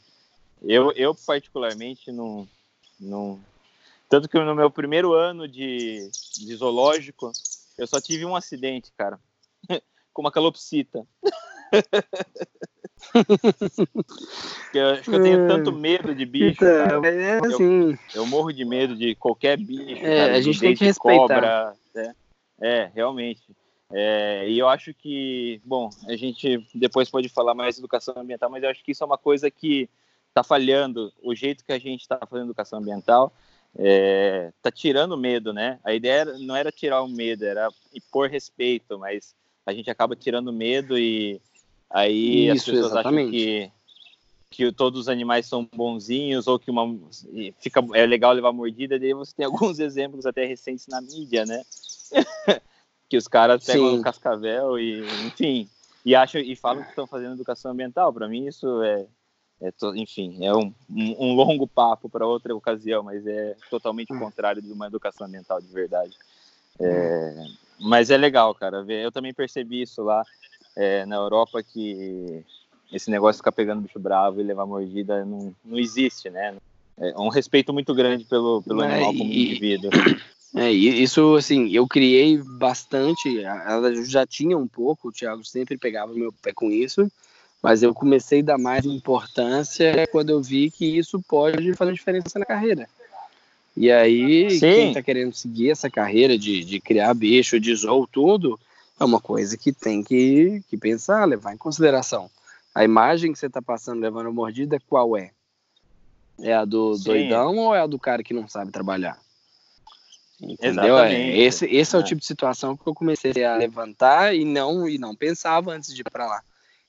eu, eu particularmente não, não. Tanto que no meu primeiro ano de, de zoológico, eu só tive um acidente, cara. [LAUGHS] como a calopsita. [LAUGHS] eu acho que eu tenho tanto medo de bicho. Então, é assim. eu, eu, morro de medo de qualquer bicho. É, cara, a gente tem que respeitar. Cobra, é, é, realmente. É, e eu acho que, bom, a gente depois pode falar mais de educação ambiental, mas eu acho que isso é uma coisa que está falhando. O jeito que a gente está fazendo educação ambiental é, tá tirando medo, né? A ideia era, não era tirar o medo, era impor respeito, mas a gente acaba tirando medo e aí Isso, as pessoas exatamente. acham que que todos os animais são bonzinhos ou que uma fica é legal levar mordida, daí você tem [LAUGHS] alguns exemplos até recentes na mídia, né? [LAUGHS] que os caras pegam Sim. um cascavel e enfim e acham e falam que estão fazendo educação ambiental. Para mim isso é, é to, enfim é um, um, longo papo para outra ocasião, mas é totalmente contrário de uma educação ambiental de verdade. É, mas é legal, cara. Eu também percebi isso lá é, na Europa que esse negócio de ficar pegando bicho bravo e levar mordida não, não existe, né? É um respeito muito grande pelo, pelo É, animal como e- indivíduo. [COUGHS] É, isso, assim, eu criei bastante, ela já tinha um pouco, o Thiago sempre pegava meu pé com isso, mas eu comecei a dar mais importância quando eu vi que isso pode fazer diferença na carreira. E aí, Sim. quem está querendo seguir essa carreira de, de criar bicho, de zoo, tudo, é uma coisa que tem que, que pensar, levar em consideração. A imagem que você está passando levando a mordida, qual é? É a do Sim. doidão ou é a do cara que não sabe trabalhar? Entendeu? É, Exatamente. esse, esse é o É. tipo de situação que eu comecei a levantar e não e não pensava antes de ir para lá.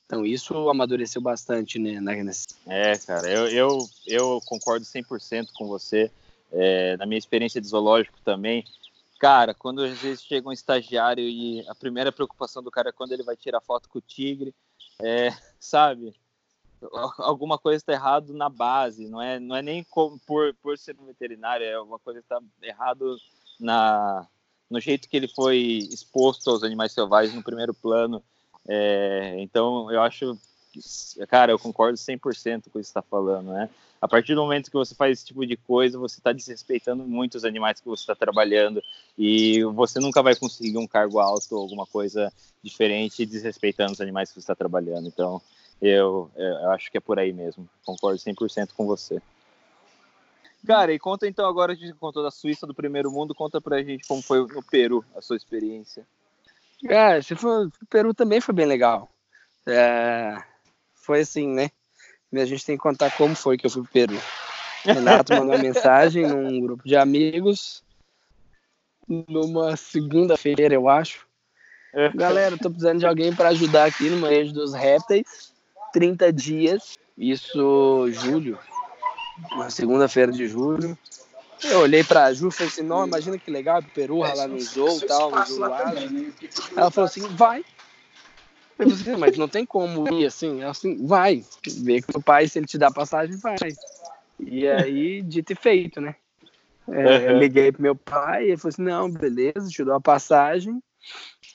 Então isso amadureceu bastante né, É, cara, eu, eu, eu concordo 100% com você. É, na minha experiência de zoológico também, cara, quando às vezes chega um estagiário e a primeira preocupação do cara é quando ele vai tirar foto com o tigre, é, [LAUGHS] sabe? Al- Alguma coisa está errado na base, não é, não é nem por, por ser um veterinário, é uma coisa está errado na, no jeito que ele foi exposto aos animais selvagens no primeiro plano. É, então, eu acho, cara, eu concordo 100% com o que você está falando, né? A partir do momento que você faz esse tipo de coisa, você está desrespeitando muito os animais que você está trabalhando e você nunca vai conseguir um cargo alto ou alguma coisa diferente desrespeitando os animais que você está trabalhando. Então, eu, eu acho que é por aí mesmo. Concordo 100% com você. Cara, e conta então agora, a gente contou da Suíça do primeiro mundo, conta pra gente como foi no Peru a sua experiência. Cara, se for, o Peru também foi bem legal. É, foi assim, né? A gente tem que contar como foi que eu fui pro Peru. Renato [LAUGHS] mandou uma mensagem num grupo de amigos numa segunda-feira, eu acho. Galera, tô precisando de alguém para ajudar aqui no manejo dos répteis. 30 dias, isso julho, uma segunda-feira de julho. Eu olhei pra Ju e falei assim, não, imagina que legal, Peru, lá no zoo e tal, no zoo lá. Ela falou assim, vai. Eu falei assim, mas não tem como ir assim. Ela assim, vai. Vê com o pai, se ele te dá passagem, vai. E aí, dito e feito, né? É, eu liguei pro meu pai, ele falou assim, não, beleza, te dou a passagem.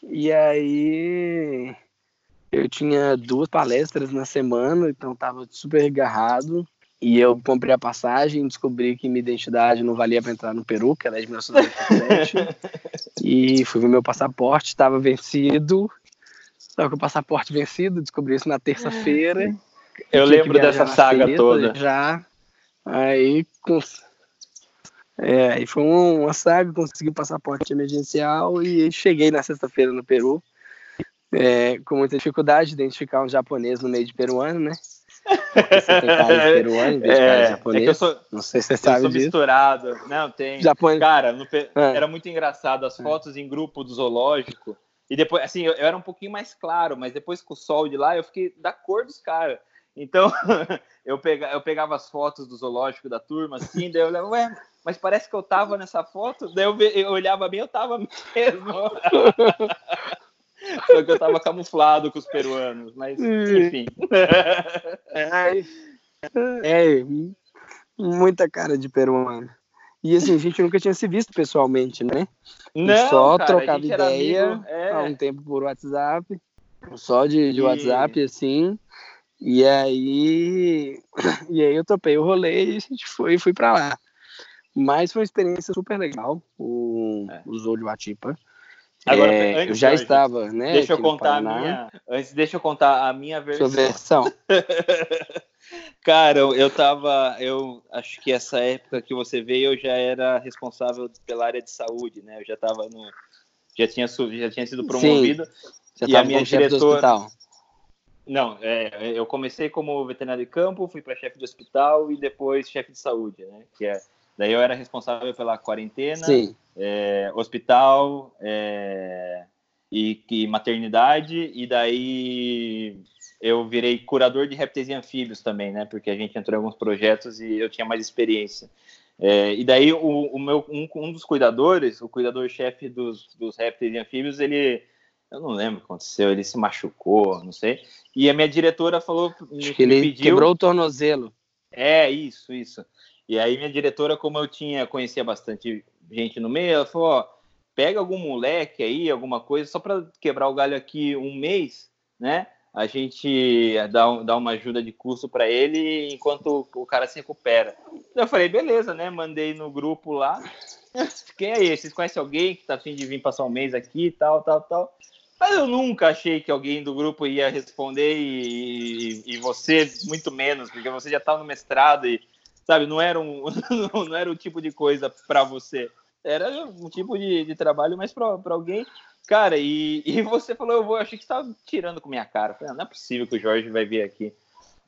E aí eu tinha duas palestras na semana, então tava super agarrado. E eu comprei a passagem, descobri que minha identidade não valia para entrar no Peru, que ela é de 1997. e fui ver meu passaporte, estava vencido. Estava com o passaporte vencido, descobri isso na terça-feira. Eu Tinha que lembro dessa saga sexta toda. Já. Aí, cons... é, aí foi um- uma saga, consegui o passaporte emergencial e cheguei na sexta-feira no Peru. É, com muita dificuldade de identificar um japonês no meio de peruano, né? Você tem cara de [LAUGHS] peruano em vez de cara de É, é japonês. que eu sou, Não sei se você eu sabe sou disso. misturado. Não, tem. Japonês. Cara, no Ah. era muito engraçado as fotos em grupo do zoológico. E depois, assim, eu, eu era um pouquinho mais claro, mas depois com o sol de lá, eu fiquei da cor dos caras. Então, [LAUGHS] eu, pega, eu pegava as fotos do zoológico da turma, assim, daí eu olhava, ué, mas parece que eu tava nessa foto. Daí eu, eu olhava bem, eu tava [LAUGHS] mesmo. Só que eu tava camuflado com os peruanos, mas enfim. É, é, muita cara de peruano. E assim, a gente nunca tinha se visto pessoalmente, né? Não, só cara, trocava ideia amigo, é. há um tempo por WhatsApp, só de, de E- WhatsApp, assim. E aí, [COUGHS] e aí eu topei o rolê e a gente foi, fui pra lá. Mas foi uma experiência super legal, o, É. o Zoo de Watipa. Agora, é, antes, eu já Jorge, estava, né? Deixa eu contar a minha. Antes, deixa eu contar a minha versão. Sua versão. [LAUGHS] Cara, eu tava. Eu acho que essa época que você veio, eu já era responsável pela área de saúde, né? Eu já tava no. Já tinha, já tinha sido promovido. Sim, já e a minha diretora. Não, é, eu comecei como veterinário de campo, fui para chefe de hospital e depois chefe de saúde, né? Que é, daí eu era responsável pela quarentena, é, hospital é, e, e, maternidade, e daí eu virei curador de répteis e anfíbios também, né? Porque a gente entrou em alguns projetos e eu tinha mais experiência. É, e daí o, o meu um, um, dos cuidadores, o cuidador-chefe dos, dos répteis e anfíbios, ele eu não lembro o que aconteceu, ele se machucou, não sei. E a minha diretora falou. Acho que ele pediu, quebrou o tornozelo. É, isso, isso. E aí minha diretora, como eu tinha, conhecia bastante gente no meio, ela falou, ó, pega algum moleque aí, alguma coisa, só para quebrar o galho aqui um mês, né? A gente dá, dá uma ajuda de curso para ele enquanto o cara se recupera. Eu falei, beleza, né? Mandei no grupo lá. [LAUGHS] Quem é esse? Vocês conhecem alguém que tá afim de vir passar um mês aqui, tal, tal, tal? Mas eu nunca achei que alguém do grupo ia responder e, e, e você muito menos, porque você já estava no mestrado e, sabe, não era um, [LAUGHS] não era o tipo de coisa para você. Era um tipo de, de trabalho mais para alguém. Cara, e, e você falou, eu vou, achei que estava tirando com minha cara. falei, não é possível que o Jorge vai vir aqui.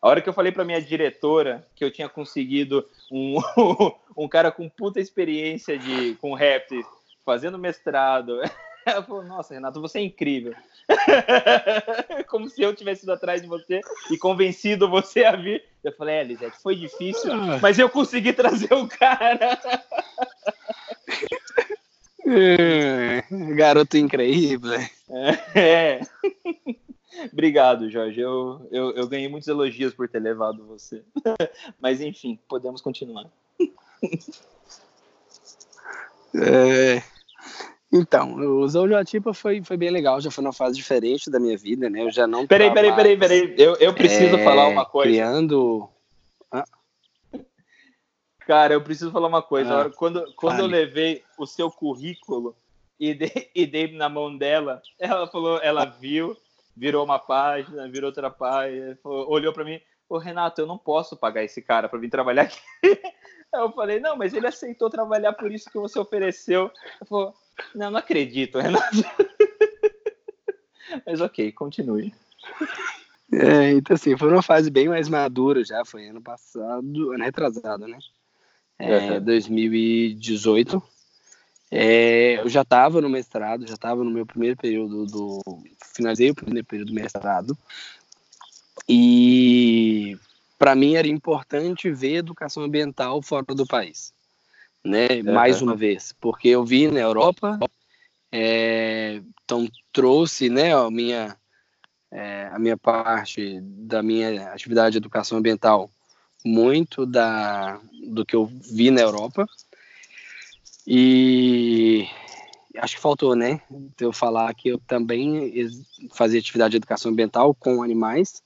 A hora que eu falei para minha diretora que eu tinha conseguido um, [LAUGHS] um cara com puta experiência de, com répteis, fazendo mestrado, [LAUGHS] Ela falou, nossa, Renato, você é incrível. [LAUGHS] Como se eu tivesse ido atrás de você e convencido você a vir. Eu falei, é, Lisete, foi difícil, ah. mas eu consegui trazer o cara. [LAUGHS] Garoto incrível. É. é. Obrigado, Jorge. Eu, eu, eu ganhei muitos elogios por ter levado você. [LAUGHS] Mas enfim, podemos continuar. É, então, o Zoojotipa foi, foi bem legal, já foi uma fase diferente da minha vida, né? Eu já não. Peraí, peraí, peraí, peraí. Eu, eu preciso é, falar uma coisa. Criando. Ah. Cara, eu preciso falar uma coisa. Ah, quando quando eu levei o seu currículo e dei, [LAUGHS] e dei na mão dela, ela falou, ela viu, virou uma página, virou outra página, falou, olhou para mim, ô Renato, eu não posso pagar esse cara para vir trabalhar aqui. [LAUGHS] Eu falei, não, mas ele aceitou trabalhar por isso que você ofereceu. Eu falou, não, não acredito, Renato. Mas ok, continue. É, então assim, foi uma fase bem mais madura já, foi ano passado, ano retrasado, né? É, uhum. 2018. É, eu já estava no mestrado, já estava no meu primeiro período do. Finalizei o primeiro período do mestrado. E para mim era importante ver educação ambiental fora do país né? É, mais uma vez, porque eu vi na Europa, é, então trouxe, né, a minha é, a minha parte da minha atividade de educação ambiental muito da do que eu vi na Europa e acho que faltou, né, eu falar que eu também fazia atividade de educação ambiental com animais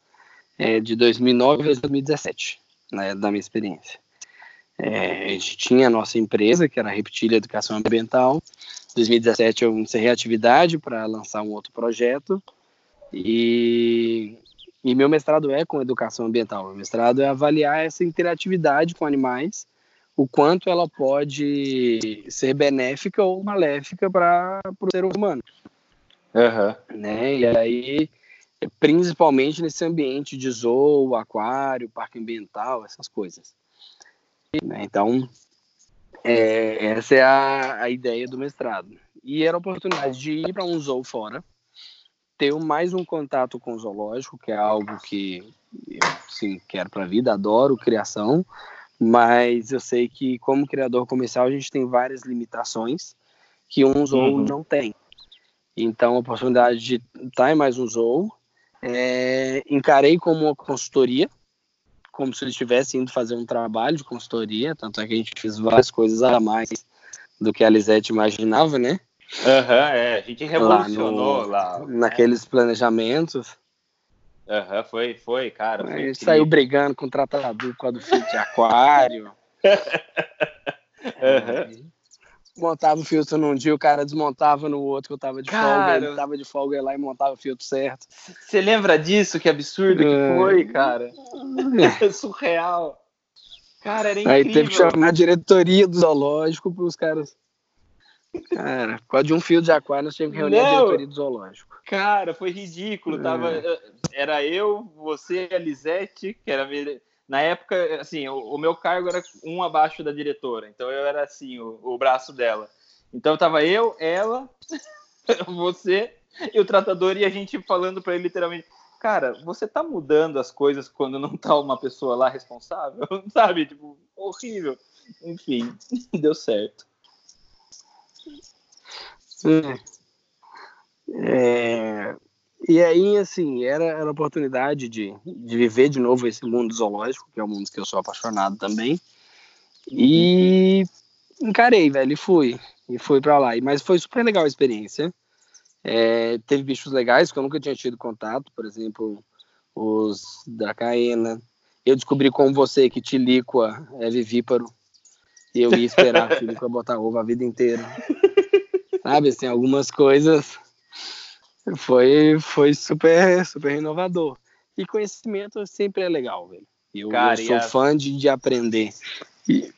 é, de 2009 a 2017, né, da minha experiência. É, a gente tinha a nossa empresa, que era a Reptilha Educação Ambiental. Em 2017 eu encerrei a atividade para lançar um outro projeto. E, e meu mestrado é com educação ambiental. Meu mestrado é avaliar essa interatividade com animais, o quanto ela pode ser benéfica ou maléfica para o ser humano. Uhum. Né? E aí, principalmente nesse ambiente de zoo, aquário, parque ambiental, essas coisas. Né? Então, é, essa é a, a ideia do mestrado. E era a oportunidade de ir para um zoo fora, ter mais um contato com o zoológico, que é algo que eu sim, quero para a vida, adoro criação, mas eu sei que como criador comercial a gente tem várias limitações que um zoo uhum. não tem. Então, a oportunidade de estar em mais um zoo, é, encarei como uma consultoria, como se ele estivesse indo fazer um trabalho de consultoria, tanto é que a gente fez várias coisas a mais do que a Lisete imaginava, né? Aham, uhum, é, a gente revolucionou lá, no, lá naqueles planejamentos. Aham, uhum, foi, foi, cara. Foi a gente saiu brigando com o tratador com a do filho de aquário. [LAUGHS] uhum. Montava o filtro num dia, o cara desmontava no outro que eu tava de cara, folga, ele tava de folga lá e montava o filtro certo. Você lembra disso? Que absurdo é. que foi, cara. [LAUGHS] É surreal. Cara, era incrível. Aí teve que chamar a diretoria do zoológico para os caras. Cara, por causa de um fio de aquário, nós tínhamos que reunir Não. a diretoria do zoológico. Cara, foi ridículo. Tava, é. Era eu, você, a Lisete, que era na época, assim, o, o, meu cargo era um abaixo da diretora, então eu era assim, o, o braço dela. Então tava eu, ela, [LAUGHS] você e o tratador e a gente falando para ele literalmente, cara, você tá mudando as coisas quando não tá uma pessoa lá responsável, [LAUGHS] sabe? Tipo, horrível. Enfim, [LAUGHS] deu certo. É, e aí, assim, era, era a oportunidade de, de viver de novo esse mundo zoológico, que é um mundo que eu sou apaixonado também. E encarei, velho, e fui. E fui para lá. Mas foi super legal a experiência. É, teve bichos legais que eu nunca tinha tido contato, por exemplo, os da Caena. Eu descobri com você que Tilíqua é vivíparo. E eu ia esperar a [LAUGHS] Tilíqua botar ovo a vida inteira. Sabe, assim, algumas coisas foi, foi super, super inovador. E conhecimento sempre é legal, velho. Eu, Cara, eu sou as... fã de, de aprender. E...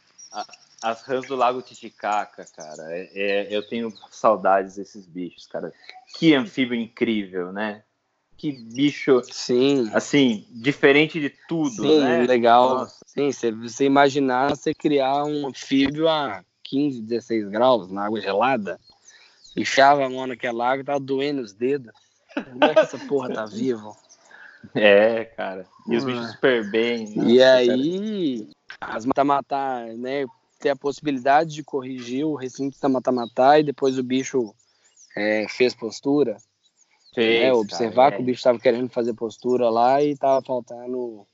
As rãs do Lago Titicaca, cara, é, é, eu tenho saudades desses bichos, cara. Que anfíbio incrível, né? Que bicho, sim, assim, diferente de tudo, sim, né? legal. Nossa. Sim, você, você imaginar você criar um anfíbio a 15, 16 graus na água gelada, Enfiava a mão naquela água, tava doendo os dedos. Como é que essa porra tá vivo? É, cara. E os bichos super bem. Nossa, e aí, cara. as mata-matar, né? Ter a possibilidade de corrigir o recinto da mata-matar e depois o bicho é, fez postura. Fez, né, observar cara, que é. o bicho estava querendo fazer postura lá e tava faltando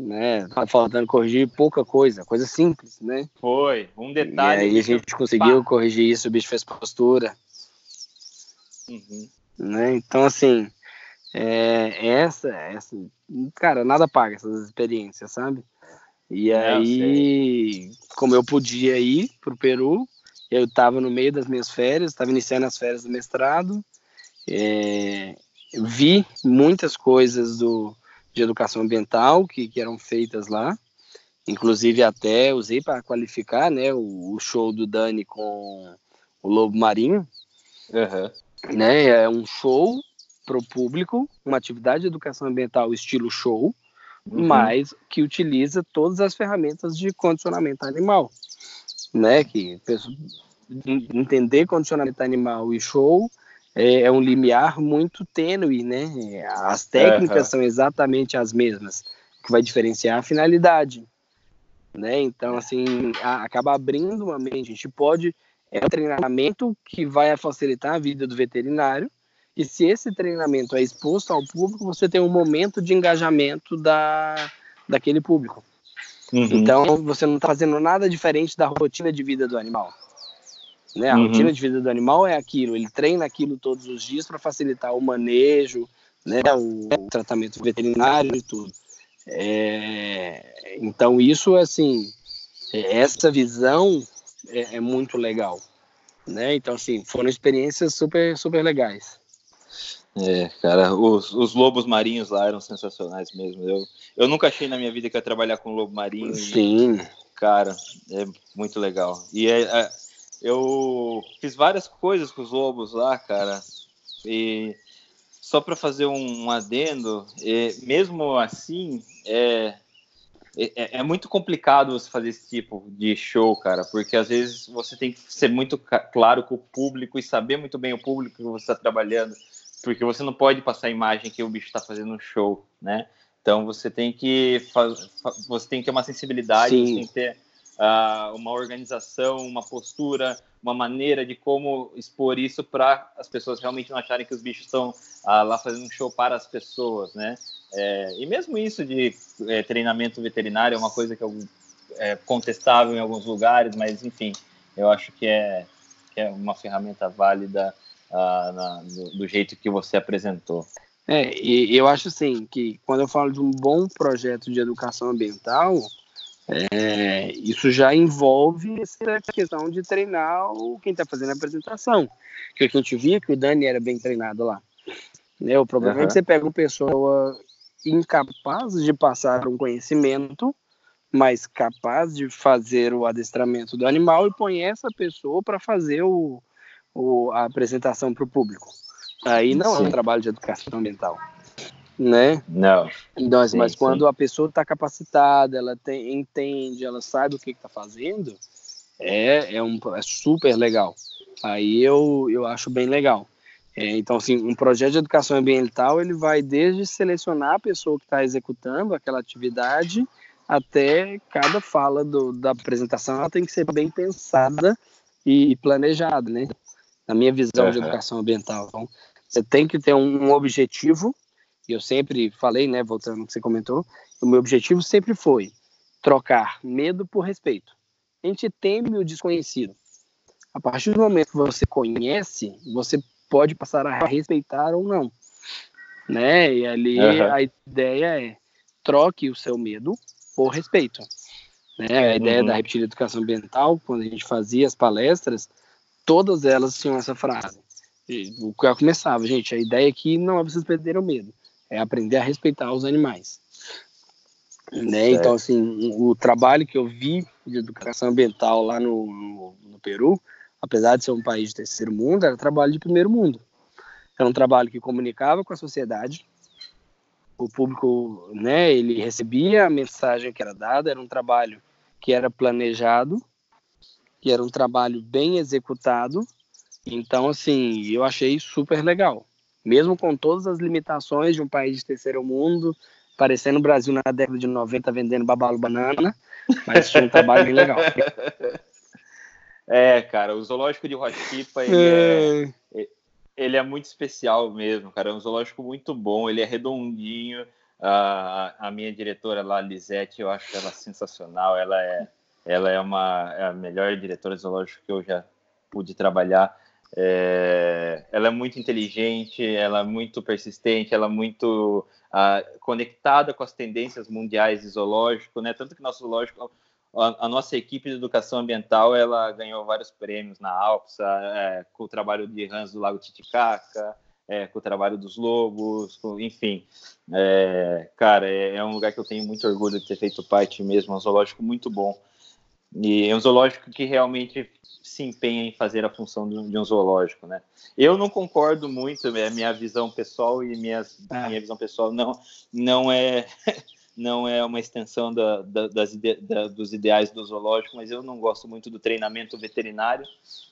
né? Tá faltando corrigir pouca coisa, coisa simples, né? Foi, um detalhe. E aí a gente conseguiu pá. corrigir isso, o bicho fez postura. Uhum. Né? Então, assim, é, essa, essa, cara, nada paga essas experiências, sabe? E é, aí, como eu podia ir pro Peru, eu estava no meio das minhas férias, estava iniciando as férias do mestrado, é, vi muitas coisas do, de educação ambiental que, que eram feitas lá. Inclusive até usei para qualificar né, o, o, show do Dani com o Lobo Marinho. Uhum. Né, é um show para o público, uma atividade de educação ambiental estilo show, uhum. mas que utiliza todas as ferramentas de condicionamento animal. Né, que entender condicionamento animal e show é, é um limiar muito tênue, né? As técnicas uhum. são exatamente as mesmas, o que vai diferenciar a finalidade, né? Então, assim, a, acaba abrindo uma mente. A gente pode é um treinamento que vai facilitar a vida do veterinário. E se esse treinamento é exposto ao público, você tem um momento de engajamento da, daquele público. Uhum. Então, você não está fazendo nada diferente da rotina de vida do animal. Né? A uhum. rotina de vida do animal é aquilo, ele treina aquilo todos os dias para facilitar o manejo, né? o, o tratamento veterinário e tudo. É, então, isso, assim, essa visão é, é, muito legal. Né? Então, assim, foram experiências super, super legais. É, cara, os, os lobos marinhos lá eram sensacionais mesmo. Eu, eu nunca achei na minha vida que ia trabalhar com lobo marinho. Sim. E, cara, é muito legal. E é, é eu fiz várias coisas com os lobos lá, cara. E só para fazer um, um adendo, é, mesmo assim, é, é, é, muito complicado você fazer esse tipo de show, cara, porque às vezes você tem que ser muito claro com o público e saber muito bem o público que você está trabalhando, porque você não pode passar a imagem que o bicho está fazendo um show, né? Então você tem que você tem que ter uma sensibilidade, Sim. você tem que ter uh, uma organização, uma postura, uma maneira de como expor isso para as pessoas realmente não acharem que os bichos estão uh, lá fazendo um show para as pessoas, né? É, e mesmo isso de é, treinamento veterinário é uma coisa que é contestável em alguns lugares, mas enfim, eu acho que é, que é uma ferramenta válida uh, na, do, do jeito que você apresentou. É, e eu acho assim que quando eu falo de um bom projeto de educação ambiental, É, isso já envolve essa questão de treinar o, quem está fazendo a apresentação. Que a gente via que o Dani era bem treinado lá. Né? O problema uhum. é que você pega uma pessoa incapaz de passar um conhecimento, mas capaz de fazer o adestramento do animal e põe essa pessoa para fazer o, o, a apresentação para o público. Aí não sim. é um trabalho de educação ambiental. Né? Não. Então, sim, mas sim. quando a pessoa está capacitada, ela tem, entende, ela sabe o que está fazendo, é, é, um, é super legal. Aí eu, eu acho bem legal. É, então, assim, um projeto de educação ambiental ele vai desde selecionar a pessoa que está executando aquela atividade até cada fala do, da apresentação ela tem que ser bem pensada e planejada, né? Na minha visão uhum. de educação ambiental. Então, você tem que ter um objetivo, e eu sempre falei, né, voltando ao que você comentou, o meu objetivo sempre foi trocar medo por respeito. A gente teme o desconhecido. A partir do momento que você conhece, você pode passar a respeitar ou não. Né? E ali uhum. a ideia é troque o seu medo por respeito. Né? A ideia uhum. da Reptile Educação Ambiental, quando a gente fazia as palestras, todas elas tinham essa frase. O que eu começava, gente, a ideia aqui não é vocês perderem o medo, é aprender a respeitar os animais. Né? Então, assim, o trabalho que eu vi de educação ambiental lá no, no, no Peru, apesar de ser um país de terceiro mundo, era trabalho de primeiro mundo. Era um trabalho que comunicava com a sociedade, o público, né, ele recebia a mensagem que era dada, era um trabalho que era planejado, que era um trabalho bem executado. Então, assim, eu achei super legal. Mesmo com todas as limitações de um país de terceiro mundo, parecendo o Brasil na década de 90 vendendo babalo banana, mas tinha um trabalho bem legal. [LAUGHS] É, cara, o zoológico de Rochipa, ele é, é, ele é muito especial mesmo, cara. É um zoológico muito bom, ele é redondinho. A, a minha diretora lá, Lisete, eu acho ela sensacional. Ela é, ela é, uma, é a melhor diretora de zoológico que eu já pude trabalhar. É, ela é muito inteligente, ela é muito persistente, ela é muito uh, conectada com as tendências mundiais de zoológico, né? Tanto que nosso zoológico a, a, nossa equipe de educação ambiental ela ganhou vários prêmios na Alpsa, é, com o trabalho de Hans do Lago Titicaca, é, com o trabalho dos lobos, com, enfim. É, cara, é, é, um lugar que eu tenho muito orgulho de ter feito parte mesmo, é um zoológico muito bom. E é um zoológico que realmente se empenha em fazer a função de um, zoológico, né? Eu não concordo muito, é minha visão pessoal e minha, ah. minha visão pessoal não, não é [LAUGHS] não é uma extensão da, da, das ide, da, dos ideais do zoológico, mas eu não gosto muito do treinamento veterinário.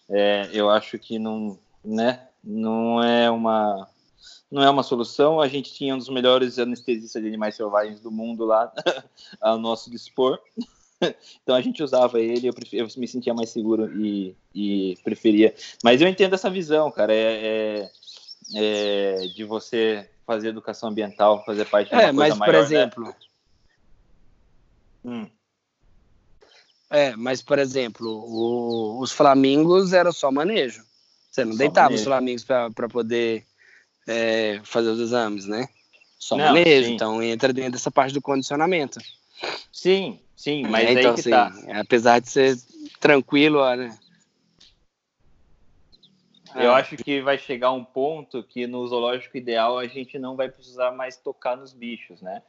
É, eu acho que não, né, não é uma não é uma solução. A gente tinha um dos melhores anestesistas de animais selvagens do mundo lá [LAUGHS] ao nosso dispor. [LAUGHS] Então a gente usava ele, eu, eu me sentia mais seguro e, e, preferia. Mas eu entendo essa visão, cara, é, é, é de você fazer educação ambiental, fazer parte de uma é, coisa mas, maior. Por né? exemplo, né? Hum. É, mas, por exemplo, o, os flamingos era só manejo. Você não só deitava manejo. os flamingos para poder é, fazer os exames, né? Só não, manejo. Sim. Então entra dentro dessa parte do condicionamento. Sim, sim, mas é, então, aí que tá. assim, apesar de ser tranquilo, né? Eu é. acho que vai chegar um ponto que no zoológico ideal a gente não vai precisar mais tocar nos bichos, né?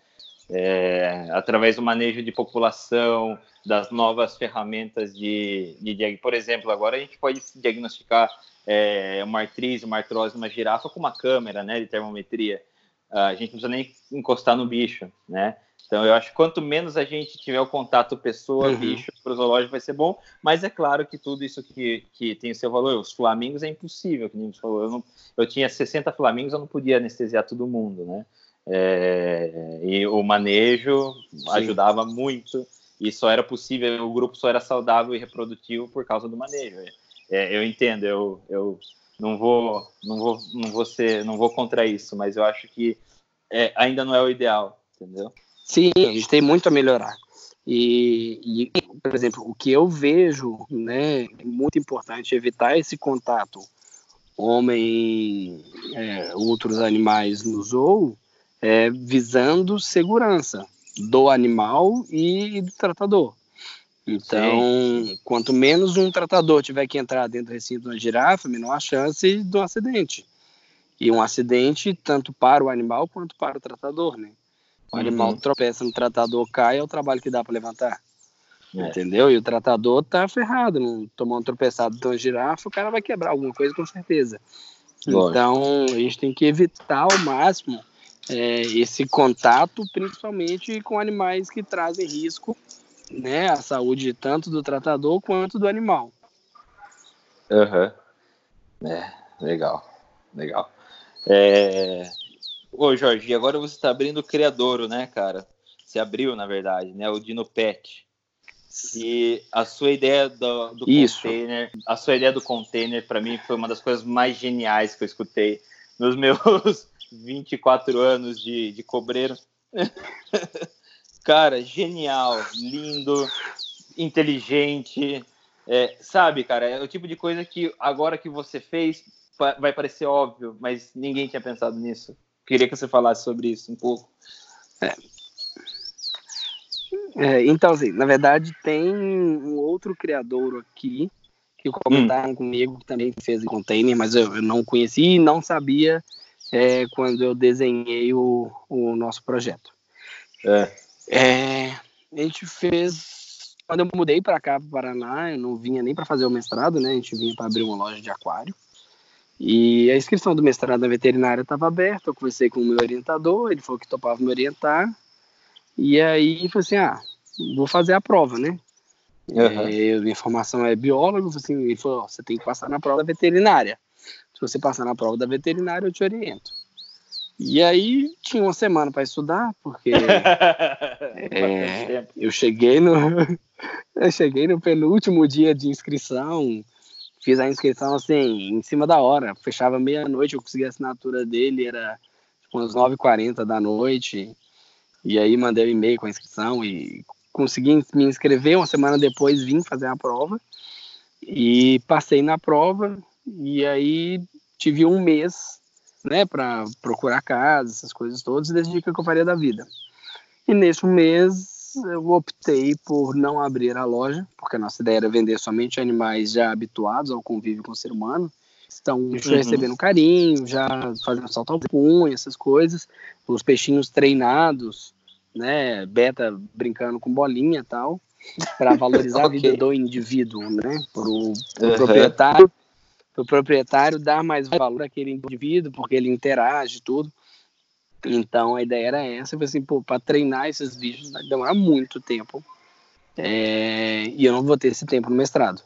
é, através do manejo de população, das novas ferramentas de, de, por exemplo, agora a gente pode diagnosticar é, uma artrite, uma artrose numa girafa com uma câmera, né, de termometria. A gente não precisa nem encostar no bicho, né? Então eu acho que quanto menos a gente tiver o contato pessoa-bicho uhum. para o zoológico vai ser bom, mas é claro que tudo isso que, que tem o seu valor. Os flamingos é impossível, que nem falou. Eu, não, eu tinha 60 flamingos, eu não podia anestesiar todo mundo, né? É, e o manejo Sim. ajudava muito e só era possível, o grupo só era saudável e reprodutivo por causa do manejo. É, eu entendo, eu, eu não vou, não vou, não vou ser, não vou contra isso, mas eu acho que é, ainda não é o ideal, entendeu? Sim, a gente tem muito a melhorar. E, e, por exemplo, o que eu vejo, né, é muito importante evitar esse contato homem, é, outros animais no zoo, é, visando segurança do animal e do tratador. Então, Sim. quanto menos um tratador tiver que entrar dentro do recinto de uma girafa, menor a chance de um acidente. E um acidente tanto para o animal quanto para o tratador, né? O uhum. animal tropeça no tratador, cai, é o trabalho que dá para levantar. É. Entendeu? E o tratador tá ferrado, não tomar um tropeçado de uma girafa, o cara vai quebrar alguma coisa com certeza. Lógico. Então, a gente tem que evitar ao máximo é, esse contato, principalmente com animais que trazem risco né, à saúde tanto do tratador quanto do animal. Aham. Uhum. É, legal, legal. É... Ô, Jorge, agora você está abrindo o Criadouro, né, cara? Você abriu, na verdade, né? O Dino Pet. E a sua ideia do, do container, a sua ideia do container, para mim, foi uma das coisas mais geniais que eu escutei nos [LAUGHS] meus 24 anos de, de cobreiro. [LAUGHS] cara, genial, lindo, inteligente. É, sabe, cara, é o tipo de coisa que agora que você fez vai parecer óbvio, mas ninguém tinha pensado nisso. Queria que você falasse sobre isso um pouco. É, é, então, assim, na verdade, tem um outro criador aqui que comentaram hum. comigo que também fez em container, mas eu, eu não conheci e não sabia é, quando eu desenhei o, o nosso projeto. É. é. A gente fez. Quando eu mudei para cá, para o Paraná, eu não vinha nem para fazer o mestrado, né? A gente vinha para abrir uma loja de aquário. E a inscrição do mestrado na veterinária estava aberta. Eu conversei com o meu orientador, ele falou que topava me orientar. E aí, falei assim: ah, vou fazer a prova, né? Uhum. É, minha formação é biólogo, assim, ele falou, você tem que passar na prova da veterinária. Se você passar na prova da veterinária, eu te oriento. E aí tinha uma semana para estudar, porque [LAUGHS] é, eu cheguei no [LAUGHS] eu cheguei no penúltimo dia de inscrição, fiz a inscrição assim, em cima da hora, fechava meia-noite, eu consegui a assinatura dele, era tipo, umas 9h40 da noite. E aí mandei um e-mail com a inscrição e consegui me inscrever. Uma semana depois vim fazer a prova e passei na prova. E aí tive um mês, né, para procurar casa, essas coisas todas, e decidi o que eu faria da vida. E nesse mês eu optei por não abrir a loja, porque a nossa ideia era vender somente animais já habituados ao convívio com o ser humano. Estão uhum. recebendo carinho, já fazendo salto ao punho, essas coisas. Os peixinhos treinados, né? Beta brincando com bolinha e tal, para valorizar [LAUGHS] okay. a vida do indivíduo, né? Para o uhum. proprietário, pro proprietário dar mais valor àquele indivíduo, porque ele interage tudo. Então a ideia era essa, assim, para treinar esses bichos vai demorar muito tempo. É, e eu não vou ter esse tempo no mestrado.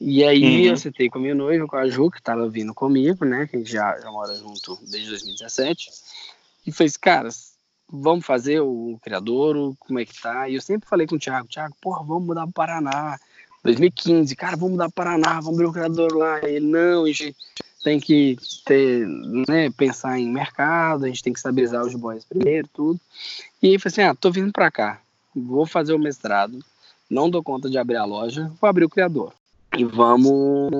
E aí uhum. eu citei com a minha noiva, com a Ju, que estava vindo comigo, né? Que a gente já, já mora junto desde 2017. E fez, cara, vamos fazer o criador, como é que tá? E eu sempre falei com o Thiago, Thiago, porra, vamos mudar para Paraná. 2015, cara, vamos mudar para Paraná, vamos abrir o criador lá. E ele, não, a gente tem que ter, né, pensar em mercado, a gente tem que estabilizar os boys primeiro, tudo. E aí falei assim, ah, tô vindo para cá, vou fazer o mestrado, não dou conta de abrir a loja, vou abrir o criador. E vamos,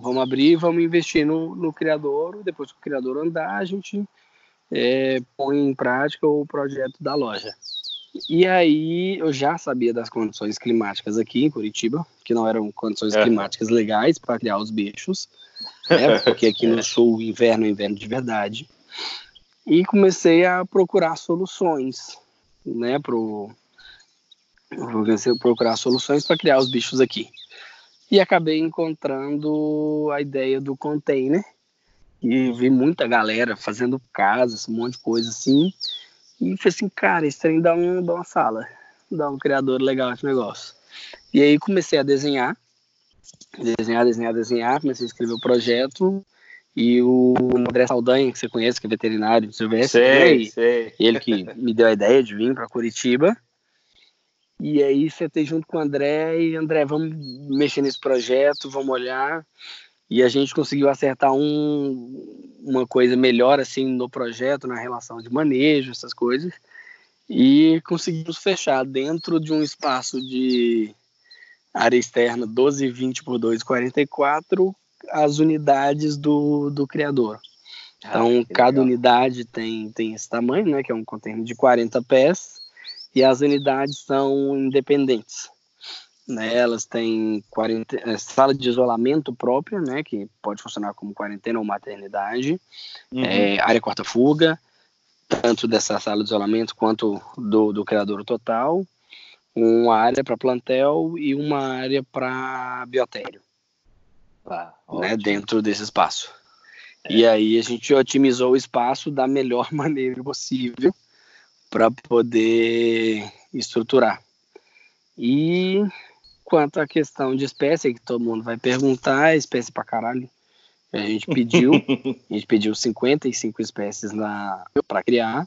vamos abrir, vamos investir no, no criador, depois que o criador andar, a gente é, põe em prática o projeto da loja. E aí eu já sabia das condições climáticas aqui em Curitiba, que não eram condições é. climáticas legais para criar os bichos, né, [LAUGHS] porque aqui no sul o inverno é inverno de verdade. E comecei a procurar soluções, né, pro comecei a procurar soluções para criar os bichos aqui. E acabei encontrando a ideia do container, e vi muita galera fazendo casas, um monte de coisa assim. E falei assim, cara, esse trem dá, um, dá uma sala, dá um criador legal esse negócio. E aí comecei a desenhar, desenhar, desenhar, desenhar, comecei a escrever o projeto. E o André Saldanha, que você conhece, que é veterinário de Silvestre, sei, né? sei. ele que me deu a ideia de vir para Curitiba. E aí sentei junto com o André e André, vamos mexer nesse projeto, vamos olhar e a gente conseguiu acertar um, uma coisa melhor assim no projeto, na relação de manejo, essas coisas, e conseguimos fechar dentro de um espaço de área externa 1220 por 244 as unidades do, do criador. Ah, então, cada unidade tem, tem esse tamanho, né, que é um container de 40 pés, e as unidades são independentes. Né? Elas têm quarentena, sala de isolamento própria, né? Que pode funcionar como quarentena ou maternidade, uhum. é, área corta-fuga, tanto dessa sala de isolamento quanto do, do criador total, uma área para plantel e uma área para biotério, ah, né? Dentro desse espaço. É. E aí a gente otimizou o espaço da melhor [LAUGHS] maneira possível para poder estruturar. E quanto à questão de espécie, que todo mundo vai perguntar, é espécie pra caralho. A gente pediu, a gente pediu 55 espécies para criar,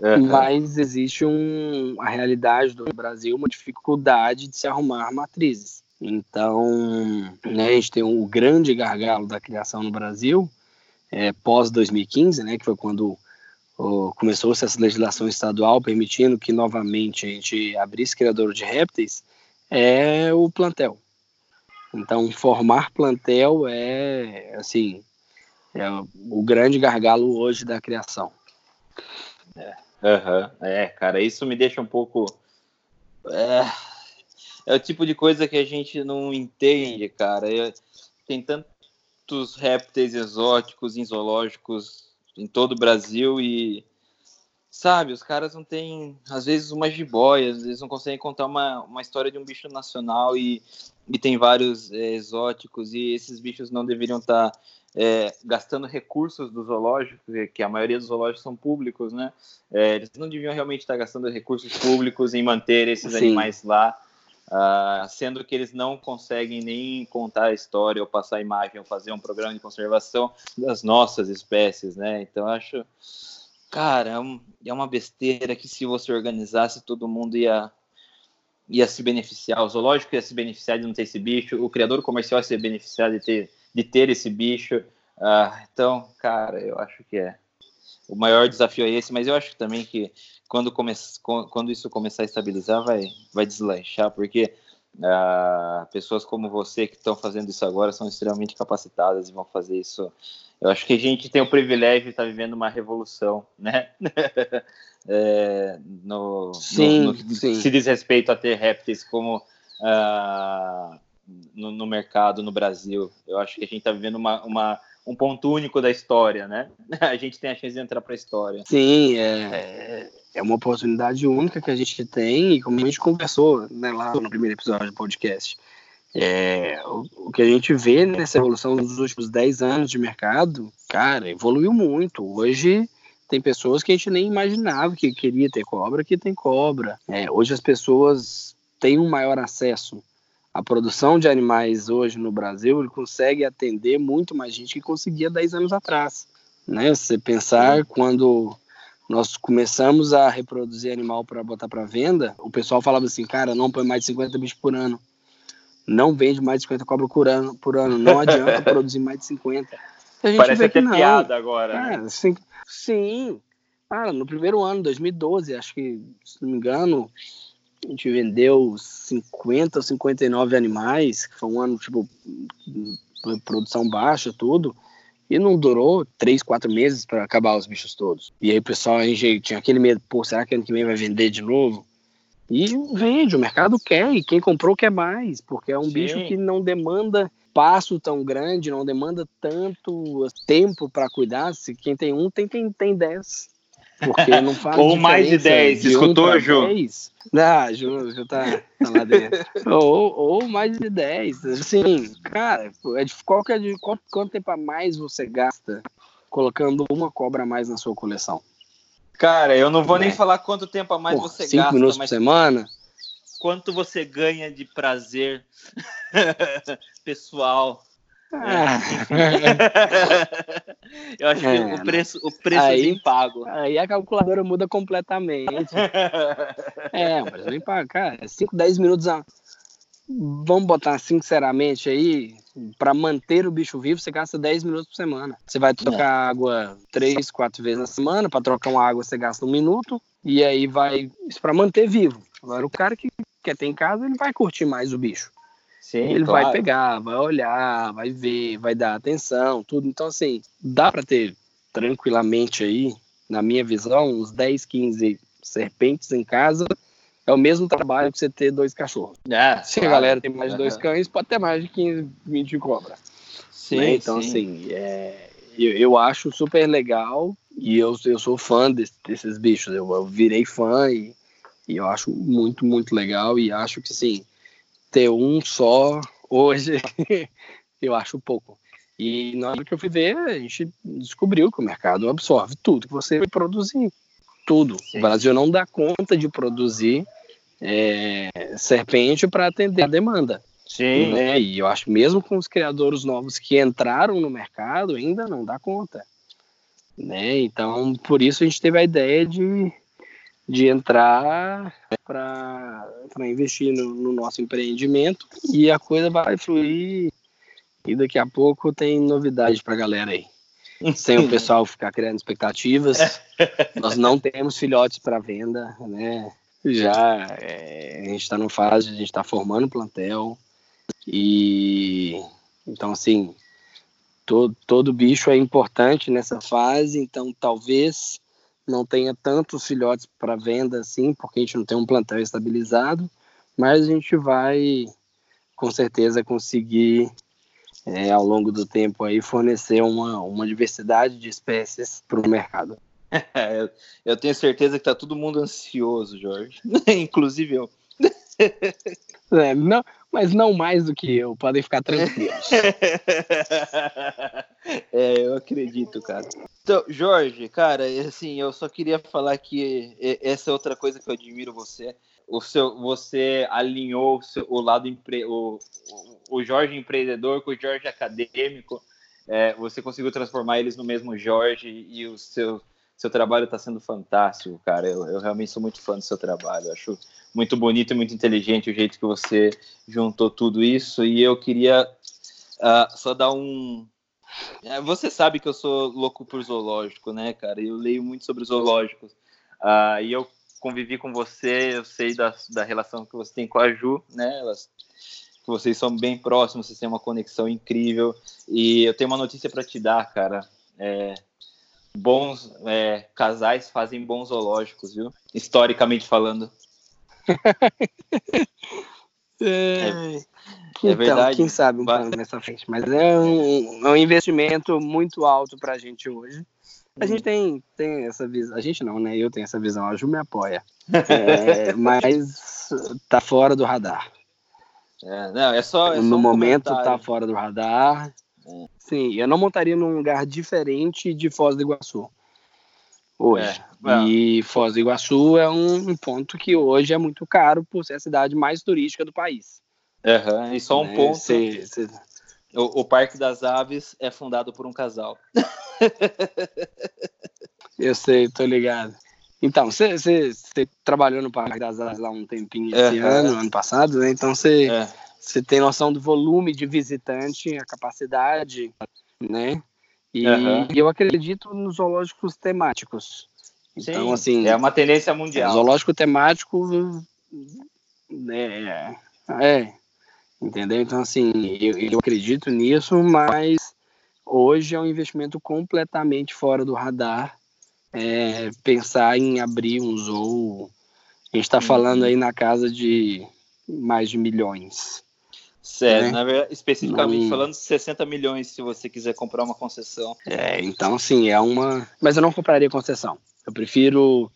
uhum. mas existe um, a realidade do Brasil, uma dificuldade de se arrumar matrizes. Então, né, a gente tem um, o grande gargalo da criação no Brasil, é, pós 2015, né, que foi quando começou-se essa legislação estadual permitindo que novamente a gente abrisse criador de répteis, é o plantel. Então, formar plantel é, assim, é o grande gargalo hoje da criação. É, uhum, é cara, isso me deixa um pouco. É, é, o tipo de coisa que a gente não entende, cara. É, tem tantos répteis exóticos em zoológicos em todo o Brasil e sabe, os caras não têm, às vezes, uma jiboia, às vezes não conseguem contar uma, uma história de um bicho nacional e, e tem vários é, exóticos e esses bichos não deveriam estar tá, é, gastando recursos do zoológico, que a maioria dos zoológicos são públicos, né? É, eles não deviam realmente estar tá gastando recursos públicos em manter esses Sim. animais lá, uh, sendo que eles não conseguem nem contar a história ou passar a imagem ou fazer um programa de conservação das nossas espécies, né? Então, acho Cara, é, é uma besteira que se você organizasse, todo mundo ia, ia se beneficiar. O zoológico ia se beneficiar de não ter esse bicho, o criador comercial ia se beneficiar de ter, de ter esse bicho. Ah, então, cara, eu acho que é. O maior desafio é esse, mas eu acho também que quando, come, quando isso começar a estabilizar, vai, vai deslanchar, porque ah, pessoas como você que estão fazendo isso agora são extremamente capacitadas e vão fazer isso eu acho que a gente tem o privilégio de estar vivendo uma revolução, né? [LAUGHS] é, no, sim, no, no sim. se diz respeito a ter répteis como uh, no, no, mercado no Brasil. Eu acho que a gente está vivendo uma, uma, um ponto único da história, né? [LAUGHS] A gente tem a chance de entrar para a história. Sim, é, é uma oportunidade única que a gente tem e como a gente conversou né, lá no primeiro episódio do podcast é, o, o, que a gente vê nessa evolução dos últimos 10 anos de mercado, cara, evoluiu muito. Hoje tem pessoas que a gente nem imaginava que queria ter cobra, que tem cobra. É, hoje as pessoas têm um maior acesso à produção de animais hoje no Brasil, ele consegue atender muito mais gente que conseguia 10 anos atrás. Né? Você pensar quando nós começamos a reproduzir animal para botar para venda, o pessoal falava assim, cara, não põe mais de 50 bichos por ano não vende mais de 50 cobras por ano, por ano. Não [LAUGHS] adianta produzir mais de 50. A gente Parece até não. piada agora. Né? É, sim, sim. Cara, no primeiro ano, 2012, acho que, se não me engano, a gente vendeu 50 ou 59 animais, que foi um ano, tipo, produção baixa, tudo. E não durou três, quatro meses para acabar os bichos todos. E aí o pessoal a gente tinha aquele medo, pô, será que ano que vem vai vender de novo? E vende, o mercado quer, e quem comprou quer mais, porque é um Sim. bicho que não demanda passo tão grande, não demanda tanto tempo para cuidar. Se quem tem um, tem, tem, tem dez. Porque não [LAUGHS] faz Ou mais de dez, de escutou, um Ju? Ah, Ju, Ju tá, tá lá dentro. [LAUGHS] ou, ou mais de dez. Assim, cara, é de, qual que é de, quanto, quanto tempo a mais você gasta colocando uma cobra a mais na sua coleção? Cara, eu não vou é. nem falar quanto tempo a mais Porra, você cinco gasta. minutos por semana? Quanto você ganha de prazer [LAUGHS] pessoal. Ah. [LAUGHS] eu acho é, que o preço, o preço aí, é pago. Aí a calculadora muda completamente. [LAUGHS] é, mas nem pago. Cara, 5, 10 minutos a, vamos botar sinceramente aí, para manter o bicho vivo, você gasta 10 minutos por semana. Você vai trocar é. água 3, 4 vezes na semana, para trocar uma água você gasta um minuto, e aí vai. Isso para manter vivo. Agora, o cara que quer ter em casa, ele vai curtir mais o bicho. Sim, ele claro. vai pegar, vai olhar, vai ver, vai dar atenção, tudo. Então, assim, dá para ter tranquilamente aí, na minha visão, uns 10, 15 serpentes em casa é o mesmo trabalho que você ter dois cachorros. É, Se claro. a galera tem mais de dois Aham. cães, pode ter mais de 15, 20 de cobra. Sim, né? Então, sim. assim, é, eu, eu acho super legal e eu, eu sou fã desse- desses bichos. Eu, eu virei fã e, e eu acho muito, muito legal. E acho que, sim, ter um só hoje [LAUGHS] eu acho pouco. E na hora que eu fui ver, a gente descobriu que o mercado absorve tudo que você produzir. Tudo. Sim. O Brasil não dá conta de produzir é, serpente para atender a demanda Sim. né? E eu acho mesmo com os criadores novos que entraram no mercado ainda não dá conta, né? Então por isso a gente teve a ideia de, de entrar para investir no, no nosso empreendimento e a coisa vai fluir e daqui a pouco tem novidade para galera aí. [LAUGHS] Sem o pessoal ficar criando expectativas, nós não temos filhotes para venda, né? Já é, a gente está no fase, a gente está formando plantel, e então assim, todo, todo bicho é importante nessa fase, então talvez não tenha tantos filhotes para venda assim, porque a gente não tem um plantel estabilizado, mas a gente vai com certeza conseguir é, ao longo do tempo aí fornecer uma, uma diversidade de espécies para o mercado. Eu- tenho certeza que tá todo mundo ansioso, Jorge. [LAUGHS] Inclusive eu. É, não, mas não mais do que eu, podem ficar tranquilos. [LAUGHS] é, eu acredito, cara. Então, Jorge, cara, assim, eu só queria falar que essa é outra coisa que eu admiro você. O seu, você alinhou o, seu- o lado empre, o, o- o Jorge empreendedor com o Jorge acadêmico. É, você conseguiu transformar eles no mesmo Jorge e o seu seu trabalho está sendo fantástico, cara. Eu, eu realmente sou muito fã do seu trabalho. Eu acho muito bonito e muito inteligente o jeito que você juntou tudo isso. E eu queria ah, só dar um. É, Você sabe que eu sou louco por zoológico, né, cara? Eu leio muito sobre zoológicos. Ah, e eu convivi com você, eu sei da, da relação que você tem com a Ju, né? Elas, que vocês são bem próximos, vocês têm uma conexão incrível. E eu tenho uma notícia para te dar, cara. É, bons é, casais fazem bons zoológicos, viu? Historicamente falando. [LAUGHS] É, é verdade. Quem sabe um plano nessa frente, mas é um, é um investimento muito alto para a gente hoje. A gente tem, tem essa visão, a gente não, né? Eu tenho essa visão, a Ju me apoia. É, [LAUGHS] mas tá fora do radar. É, não, é só. é só no um momento tá comentário. fora do radar. É. Sim, eu não montaria num lugar diferente de Foz do Iguaçu. Hoje. É, é. E Foz do Iguaçu é um ponto que hoje é muito caro por ser a cidade mais turística do país. Aham, E só um né? ponto: Cê- cê- o, o Parque das Aves é fundado por um casal. [LAUGHS] eu sei, tô ligado. Então, você trabalhou no Parque das Aves lá um tempinho esse Aham. ano, ano passado, né? Então você É, você tem noção do volume de visitante, a capacidade, né? E Aham. eu acredito nos zoológicos temáticos. Então, sim, assim, é uma tendência mundial. zoológico temático é, é, entendeu? Então, assim, eu, eu acredito nisso, mas hoje é um investimento completamente fora do radar é, pensar em abrir um zoo. A gente está Uhum. falando aí na casa de mais de milhões. Sério, né? verdade, especificamente Não- falando, 60 milhões se você quiser comprar uma concessão. É, então, assim, é uma. Mas eu não compraria concessão. Eu prefiro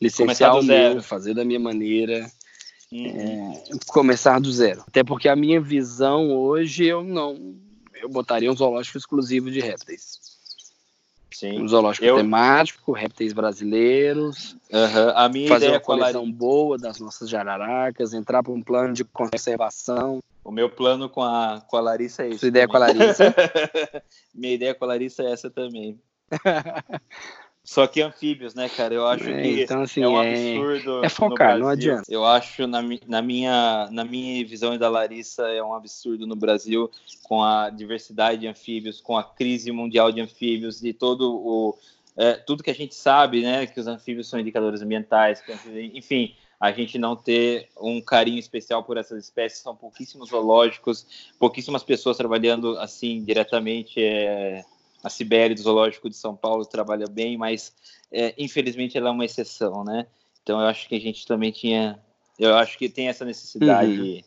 licenciar o zero. meu, fazer da minha maneira, Uhum. começar do zero. Até porque a minha visão hoje, eu não. Eu botaria um zoológico exclusivo de répteis. Sim. Um zoológico Eu- temático, répteis brasileiros, Aham, A minha fazer ideia uma Lari- coleção boa das nossas jararacas, entrar para um plano de conservação. O meu plano com a, com a Larissa é esse. Sua ideia com a também. Larissa. [LAUGHS] Minha ideia com a Larissa é essa também. [LAUGHS] Só que anfíbios, né, cara? Eu acho É, que então, assim, é um é- absurdo. é focar, no não adianta. Eu acho, na, na, minha, na minha visão e da Larissa, é um absurdo no Brasil, com a diversidade de anfíbios, com a crise mundial de anfíbios e todo o. é, tudo que a gente sabe, né? Que os anfíbios são indicadores ambientais, que, enfim, a gente não ter um carinho especial por essas espécies, são pouquíssimos zoológicos, pouquíssimas pessoas trabalhando assim diretamente. É, a Sibéria do Zoológico de São Paulo trabalha bem, mas é, infelizmente ela é uma exceção, né? Então eu acho que a gente também tinha Eu acho que tem essa necessidade uhum.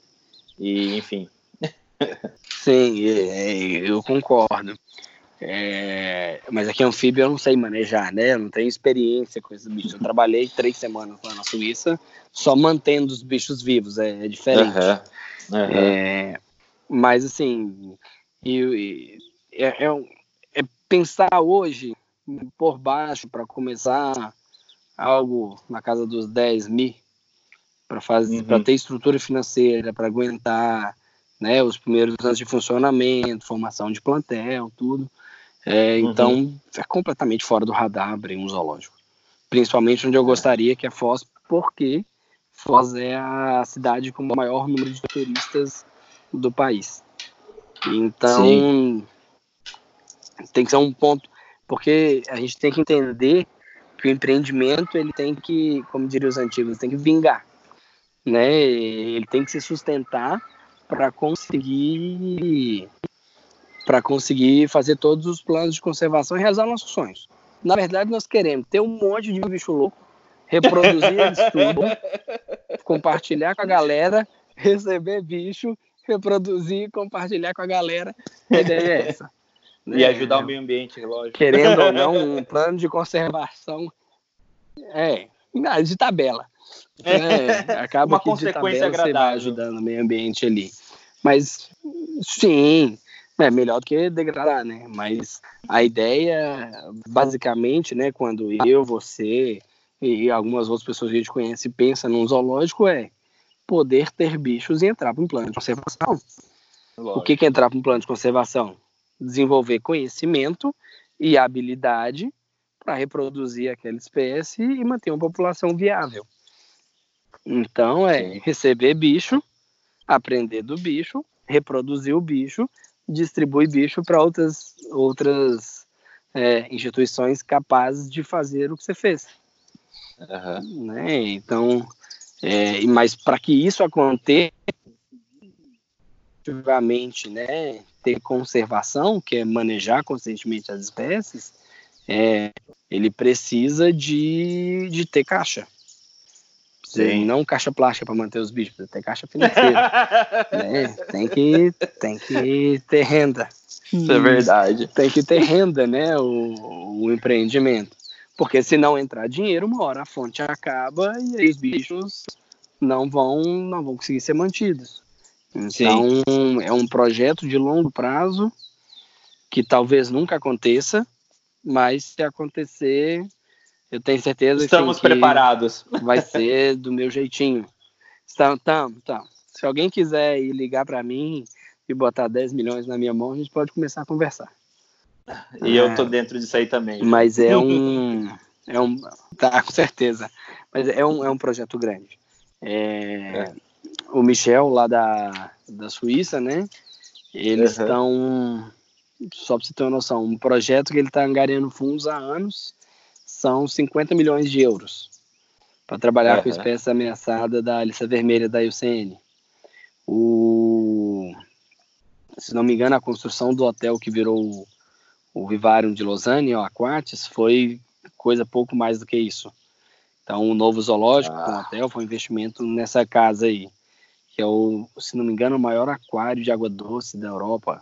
e, enfim. [LAUGHS] Sim, eu concordo. É, mas aqui anfíbio eu não sei manejar, né? Eu não tenho experiência com esses bichos. Eu trabalhei três semanas lá na Suíça, só mantendo os bichos vivos, é, é diferente. Uhum. Uhum. É, mas assim, eu, é, é, é, pensar hoje por baixo para começar algo na casa dos 10 mil para fazer, uhum. para ter estrutura financeira, para aguentar, né, os primeiros anos de funcionamento, formação de plantel, tudo. É, uhum. Então, é completamente fora do radar abrir um zoológico. Principalmente onde eu gostaria, que é Foz, porque Foz é a cidade com o maior número de turistas do país. Então, Sim. tem que ser um ponto, porque a gente tem que entender que o empreendimento ele tem que, como diriam os antigos, tem que vingar, né? Ele tem que se sustentar para conseguir para conseguir fazer todos os planos de conservação e realizar nossos sonhos. Na verdade, nós queremos ter um monte de bicho louco, reproduzir eles [LAUGHS] tudo, compartilhar com a galera, receber bicho, reproduzir e compartilhar com a galera. A ideia é essa. E ajudar o meio ambiente, lógico. Querendo ou não, [LAUGHS] um plano de conservação é de tabela. É, acaba Uma que de tabela agradável. você vai ajudando o meio ambiente ali. Mas sim, é melhor do que degradar, né? Mas a ideia, basicamente, né, quando eu, você e algumas outras pessoas que a gente conhece pensa num zoológico é poder ter bichos e entrar para um plano de conservação. Lógico. O que, que é entrar para um plano de conservação? Desenvolver conhecimento e habilidade para reproduzir aquela espécie e manter uma população viável. Então é receber bicho, aprender do bicho, reproduzir o bicho distribui bicho para outras, outras é, instituições capazes de fazer o que você fez. Uhum. Né? Então, é, mas para que isso aconteça, efetivamente, né, ter conservação, que é manejar constantemente as espécies, é, ele precisa de, de ter caixa. Sim. Não caixa plástica para manter os bichos, tem caixa financeira. [LAUGHS] né? Tem que tem que ter renda. Isso é verdade. Tem que ter renda, né? O, o empreendimento. Porque se não entrar dinheiro, uma hora a fonte acaba e aí os bichos não vão não vão conseguir ser mantidos. Então Sim. é um projeto de longo prazo que talvez nunca aconteça, mas se acontecer eu tenho certeza Estamos que preparados. [LAUGHS] Vai ser do meu jeitinho. Estamos, estamos, estamos. Se alguém quiser ir ligar para mim e botar 10 milhões na minha mão, a gente pode começar a conversar. E é, eu tô dentro disso aí também. Mas é um. [LAUGHS] é um tá, com certeza. Mas é um, é um projeto grande. É, é. O Michel, lá da, da Suíça, né? Eles estão. Uhum. Só para você ter uma noção, um projeto que ele está angariando fundos há anos são 50 milhões de euros para trabalhar uhum. com espécies ameaçadas da lista vermelha da IUCN. O, se não me engano, a construção do hotel que virou o, o Vivarium de Lausanne, o Aquatis, foi coisa pouco mais do que isso. Então, o novo zoológico ah. com hotel foi um investimento nessa casa aí, que é o, se não me engano, o maior aquário de água doce da Europa,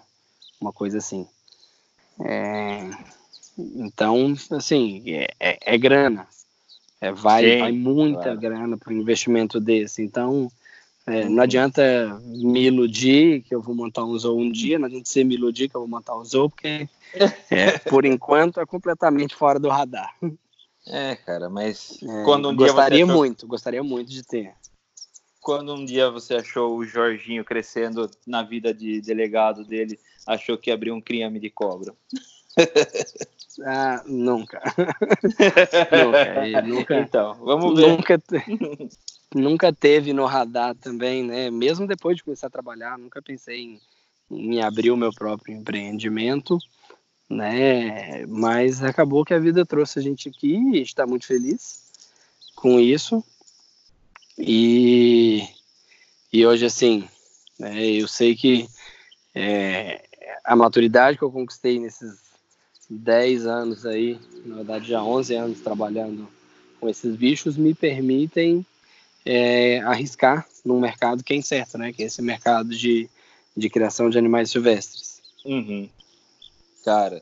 uma coisa assim. É, então, assim, é, é, é grana. É, vai, Sim, vai muita claro. grana para um investimento desse. Então, é, não adianta me iludir que eu vou montar um zoo um dia, não adianta ser me iludir que eu vou montar um zoo, porque [LAUGHS] é, por enquanto é completamente fora do radar. É, cara, mas é, quando um gostaria achou... muito, gostaria muito de ter. Quando um dia você achou o Jorginho crescendo na vida de delegado dele, achou que abriu um crime de cobra? [LAUGHS] Ah, nunca. [LAUGHS] nunca. nunca. Então, vamos ver. Nunca, [LAUGHS] nunca teve no radar também, né? Mesmo depois de começar a trabalhar, nunca pensei em, em abrir o meu próprio empreendimento, né? Mas acabou que a vida trouxe a gente aqui e a gente está muito feliz com isso. E, e hoje, assim, né, eu sei que é, a maturidade que eu conquistei nesses 10 anos aí, na verdade já 11 anos trabalhando com esses bichos, me permitem é, arriscar num mercado que é incerto, né? Que é esse mercado de, de criação de animais silvestres. Uhum. Cara,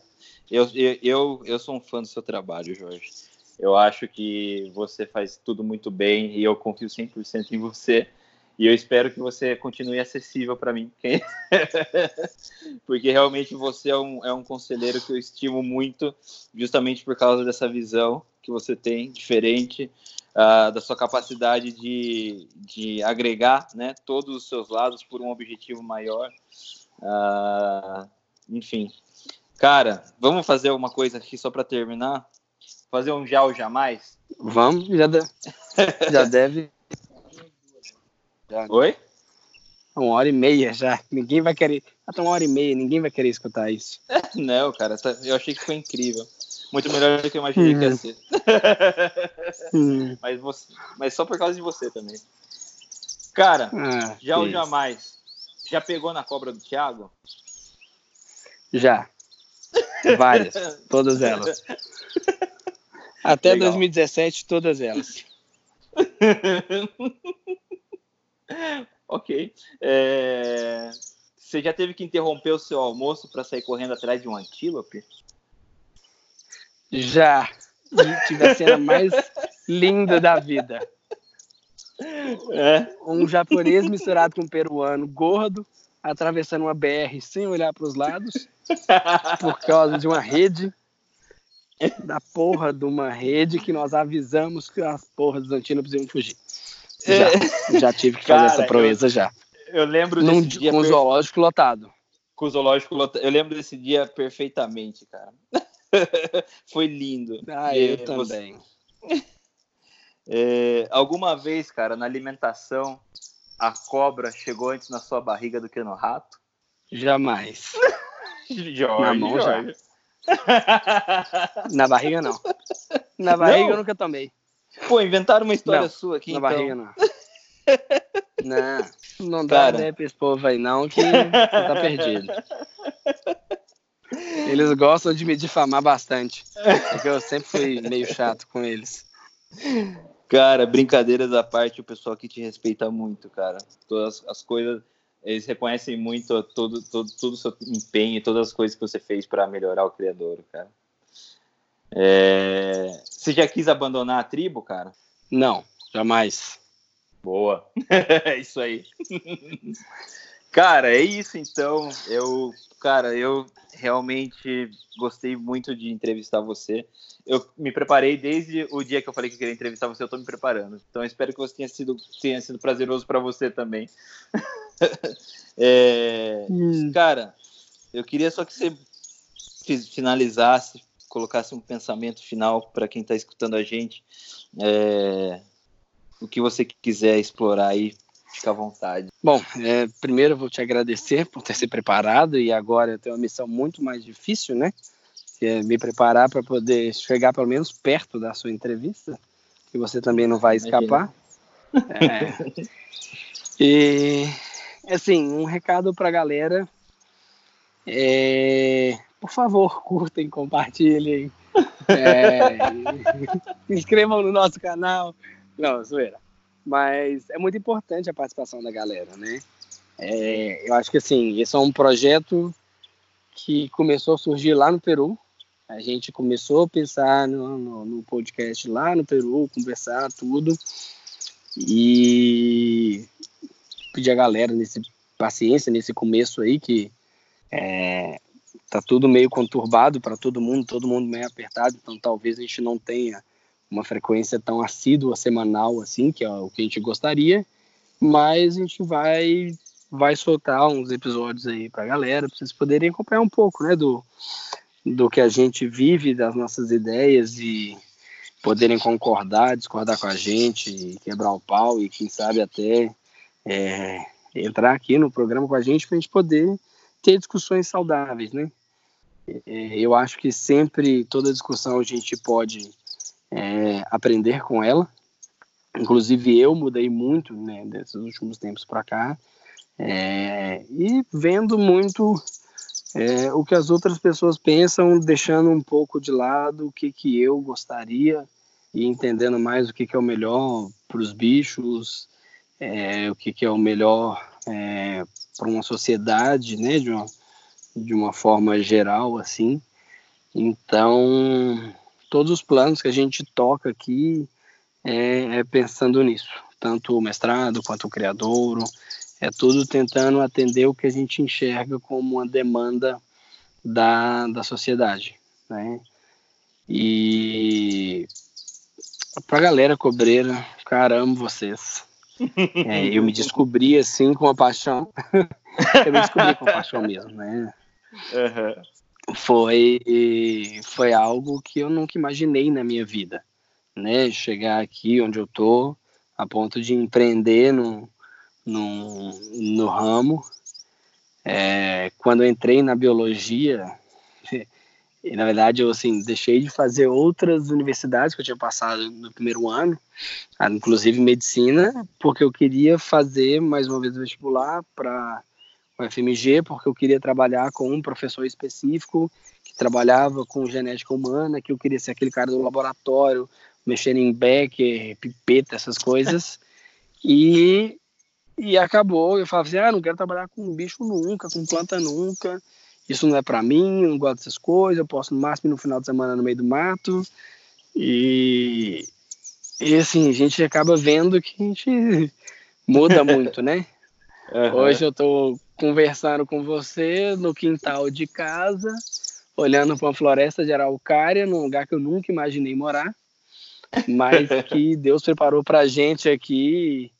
eu, eu, eu, sou um fã do seu trabalho, Jorge. Eu acho que você faz tudo muito bem e eu confio 100% em você. E eu espero que você continue acessível para mim, [LAUGHS] porque realmente você é um, é um conselheiro que eu estimo muito, justamente por causa dessa visão que você tem, diferente, uh, da sua capacidade de, de agregar né, todos os seus lados por um objetivo maior. Uh, enfim. Cara, vamos fazer uma coisa aqui só para terminar? Fazer um já ou jamais? Vamos, já, de... [LAUGHS] já deve. Já. Oi? Uma hora e meia já. Ninguém vai querer. Até uma hora e meia, ninguém vai querer escutar isso. [LAUGHS] Não, cara, eu achei que foi incrível. Muito melhor do que eu imaginei que ia uhum. ser. Hum. [LAUGHS] mas, você, mas só por causa de você também. Cara, ah, já ou jamais? Já pegou na cobra do Thiago? Já. [LAUGHS] Várias. todas elas. Até Legal. 2017, todas elas. [LAUGHS] ok. É... Você já teve que interromper o seu almoço para sair correndo atrás de um antílope? Já. E tive a cena mais linda da vida. [LAUGHS] É. Um japonês misturado com um peruano gordo, atravessando uma BR sem olhar para os lados, por causa de uma rede, da porra de uma rede que nós avisamos que as porras dos antílopes iam fugir. Já, é. já tive que fazer Cara, essa proeza eu, já. Eu lembro desse Num, dia. Com o per... zoológico lotado. Com o zoológico lotado. Eu lembro desse dia perfeitamente, cara. [LAUGHS] Foi lindo. Ah, eu também. Você... [LAUGHS] É, alguma vez, cara, na alimentação, a cobra chegou antes na sua barriga do que no rato? Jamais. [LAUGHS] Jorge, na mão Jorge. já. Na barriga não. Na barriga não. eu nunca tomei. Pô, inventaram uma história não, sua aqui, na então. barriga não. [LAUGHS] não, não dá ideia pra esse povo aí não, que você tá perdido. Eles gostam de me difamar bastante. Porque eu sempre fui meio chato com eles. Cara, brincadeiras à parte, o pessoal aqui te respeita muito, cara. Todas as coisas, eles reconhecem muito todo, todo, todo o seu empenho, todas as coisas que você fez para melhorar o criador, cara. É... Você já quis abandonar a tribo, cara? Não, jamais. Boa. [LAUGHS] é isso aí. cara, é isso então. Eu, cara, eu realmente gostei muito de entrevistar você. Eu me preparei desde o dia que eu falei que eu queria entrevistar você, eu estou me preparando. Então espero que você tenha sido, tenha sido prazeroso para você também. [LAUGHS] é, hum. Cara, eu queria só que você finalizasse, colocasse um pensamento final para quem está escutando a gente. É, o que você quiser explorar aí Fica à vontade. Bom, é, primeiro eu vou te agradecer por ter se preparado e agora eu tenho uma missão muito mais difícil, né? Que é me preparar para poder chegar pelo menos perto da sua entrevista, que você também não vai escapar. É. E, assim, um recado para a galera. É, por favor, curtem, compartilhem. É, se [LAUGHS] inscrevam no nosso canal. Não, zoeira. Mas é muito importante a participação da galera, né? É, eu acho que assim, esse é um projeto que começou a surgir lá no Peru. A gente começou a pensar no, no, no podcast lá no Peru, conversar tudo. E pedir a galera nesse paciência nesse começo aí que é, tá tudo meio conturbado para todo mundo, todo mundo meio apertado, então talvez a gente não tenha uma frequência tão assídua semanal assim, que é o que a gente gostaria, mas a gente vai vai soltar uns episódios aí pra galera, para vocês poderem acompanhar um pouco, né, do do que a gente vive, das nossas ideias e poderem concordar, discordar com a gente, quebrar o pau e quem sabe até é, entrar aqui no programa com a gente para a gente poder ter discussões saudáveis, né? É, eu acho que sempre toda discussão a gente pode é, aprender com ela. Inclusive eu mudei muito né, desses últimos tempos para cá é, e vendo muito é, o que as outras pessoas pensam, deixando um pouco de lado o que, que eu gostaria e entendendo mais o que, que é o melhor para os bichos, é, o que, que é o melhor é, para uma sociedade, né, de uma, de uma forma geral, assim. Então, todos os planos que a gente toca aqui é, é pensando nisso, tanto o mestrado quanto o criadouro, é tudo tentando atender o que a gente enxerga como uma demanda da, da sociedade, né? E pra galera cobreira, cara, amo vocês. [LAUGHS] É, eu me descobri assim com a paixão. [LAUGHS] eu me descobri com a paixão mesmo, né? Uhum. Foi, foi algo que eu nunca imaginei na minha vida, né? Chegar aqui onde eu tô, a ponto de empreender no, no, no ramo. É, quando eu entrei na biologia, [LAUGHS] e, na verdade, eu assim, deixei de fazer outras universidades que eu tinha passado no primeiro ano, inclusive medicina, porque eu queria fazer mais uma vez o vestibular para o FMG, porque eu queria trabalhar com um professor específico que trabalhava com genética humana, que eu queria ser aquele cara do laboratório, mexendo em Becker, pipeta, essas coisas. E, e acabou, eu falava assim, ah, não quero trabalhar com bicho nunca, com planta nunca isso não é para mim, eu não gosto dessas coisas, eu posso no máximo no final de semana no meio do mato. E, e assim, a gente acaba vendo que a gente [LAUGHS] muda muito, né? Uhum. Hoje eu estou conversando com você no quintal de casa, olhando para uma floresta de araucária, num lugar que eu nunca imaginei morar, mas [LAUGHS] que Deus preparou para a gente aqui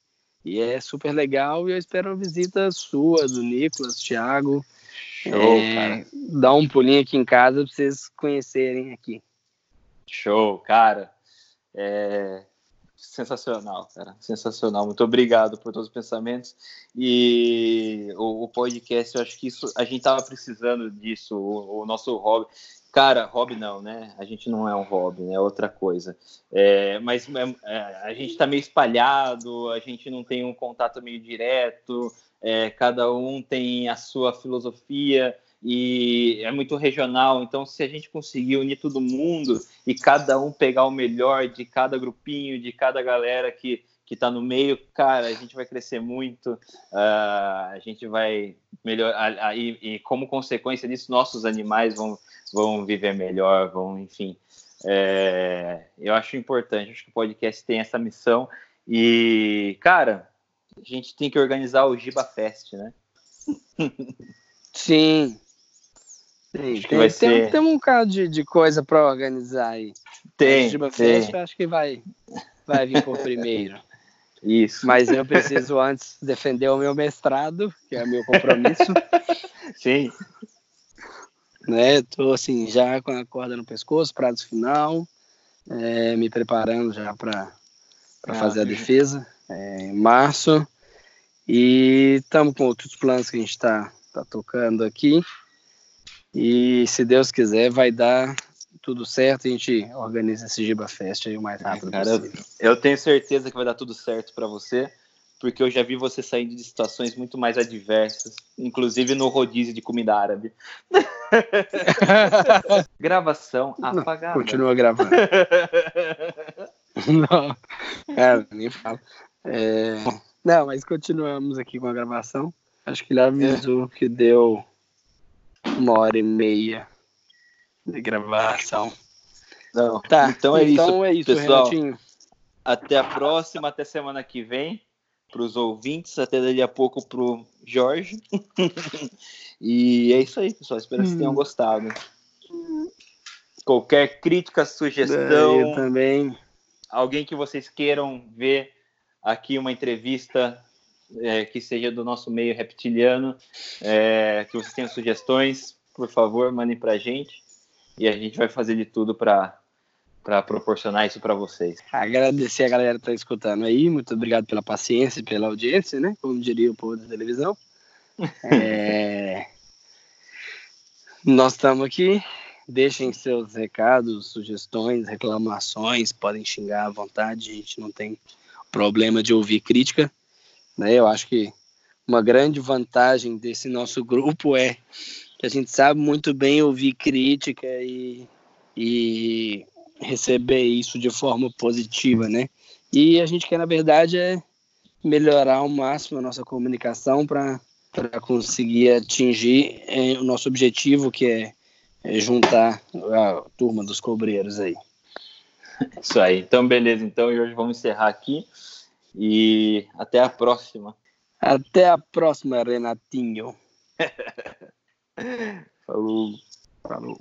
e é super legal. E eu espero uma visita sua, do Nicolas, Thiago, Show, é, cara. Dá um pulinho aqui em casa para vocês conhecerem aqui. Show, cara. É sensacional, cara. Sensacional. Muito obrigado por todos os pensamentos. E o, o podcast, eu acho que isso a gente tava precisando disso, o, o, nosso hobby. Cara, hobby não, né? A gente não é um hobby, né? É outra coisa. É, mas é, é a gente tá meio espalhado, a gente não tem um contato meio direto é, cada um tem a sua filosofia e é muito regional. Então, se a gente conseguir unir todo mundo e cada um pegar o melhor de cada grupinho, de cada galera que que está no meio, cara, a gente vai crescer muito, uh, a gente vai melhorar, e, e, como consequência disso, nossos animais vão, vão viver melhor, vão, enfim. É, eu acho importante, acho que o podcast tem essa missão. E, cara, a gente tem que organizar o Giba Fest, né? [LAUGHS] Sim. Sim, tem, tem, ser... tem, um bocado de, de coisa para organizar aí. Tem. Tem. Acho que vai, vai vir por [LAUGHS] primeiro. Isso. Mas eu preciso antes defender o meu mestrado, que é o meu compromisso. [LAUGHS] Sim. Né, tô assim, já com a corda no pescoço, prazo final, é, me preparando já para ah, fazer a defesa é, em março. E estamos com outros planos que a gente está tá tocando aqui. E se Deus quiser, vai dar tudo certo. A gente organiza esse Giba Fest aí o mais rápido é, cara, possível. Eu, tenho certeza que vai dar tudo certo para você, porque eu já vi você saindo de situações muito mais adversas, inclusive no rodízio de comida árabe. [LAUGHS] Gravação apagada. continua gravando. [LAUGHS] Não, cara, nem falo. É... Não, mas continuamos aqui com a gravação. Acho que ele avisou é. que deu uma hora e meia de gravação. Não. Tá, então é então isso, é isso pessoal. Renatinho. Até a próxima, até semana que vem, para os ouvintes, até dali a pouco para o Jorge. [LAUGHS] e é isso aí, pessoal. Espero que vocês tenham hum. gostado. Qualquer crítica, sugestão. É, eu também alguém que vocês queiram ver aqui uma entrevista é, que seja do nosso meio reptiliano, é, que vocês tenham sugestões, por favor, mandem para a gente e a gente vai fazer de tudo para para proporcionar isso para vocês. Agradecer a galera que está escutando aí, muito obrigado pela paciência e pela audiência, né? Como diria o povo da televisão. [LAUGHS] É... Nós estamos aqui Deixem seus recados, sugestões, reclamações, podem xingar à vontade, a gente não tem problema de ouvir crítica. Né? Eu acho que uma grande vantagem desse nosso [LAUGHS] grupo é que a gente sabe muito bem ouvir crítica e, e receber isso de forma positiva, né? E a gente quer, na verdade, é melhorar ao máximo a nossa comunicação para conseguir atingir é, o nosso objetivo, que é, é, juntar a turma dos cobreiros aí. Isso aí. Então, beleza. Então, hoje vamos encerrar aqui e até a próxima. Até a próxima, Renatinho. [LAUGHS] Falou. Falou.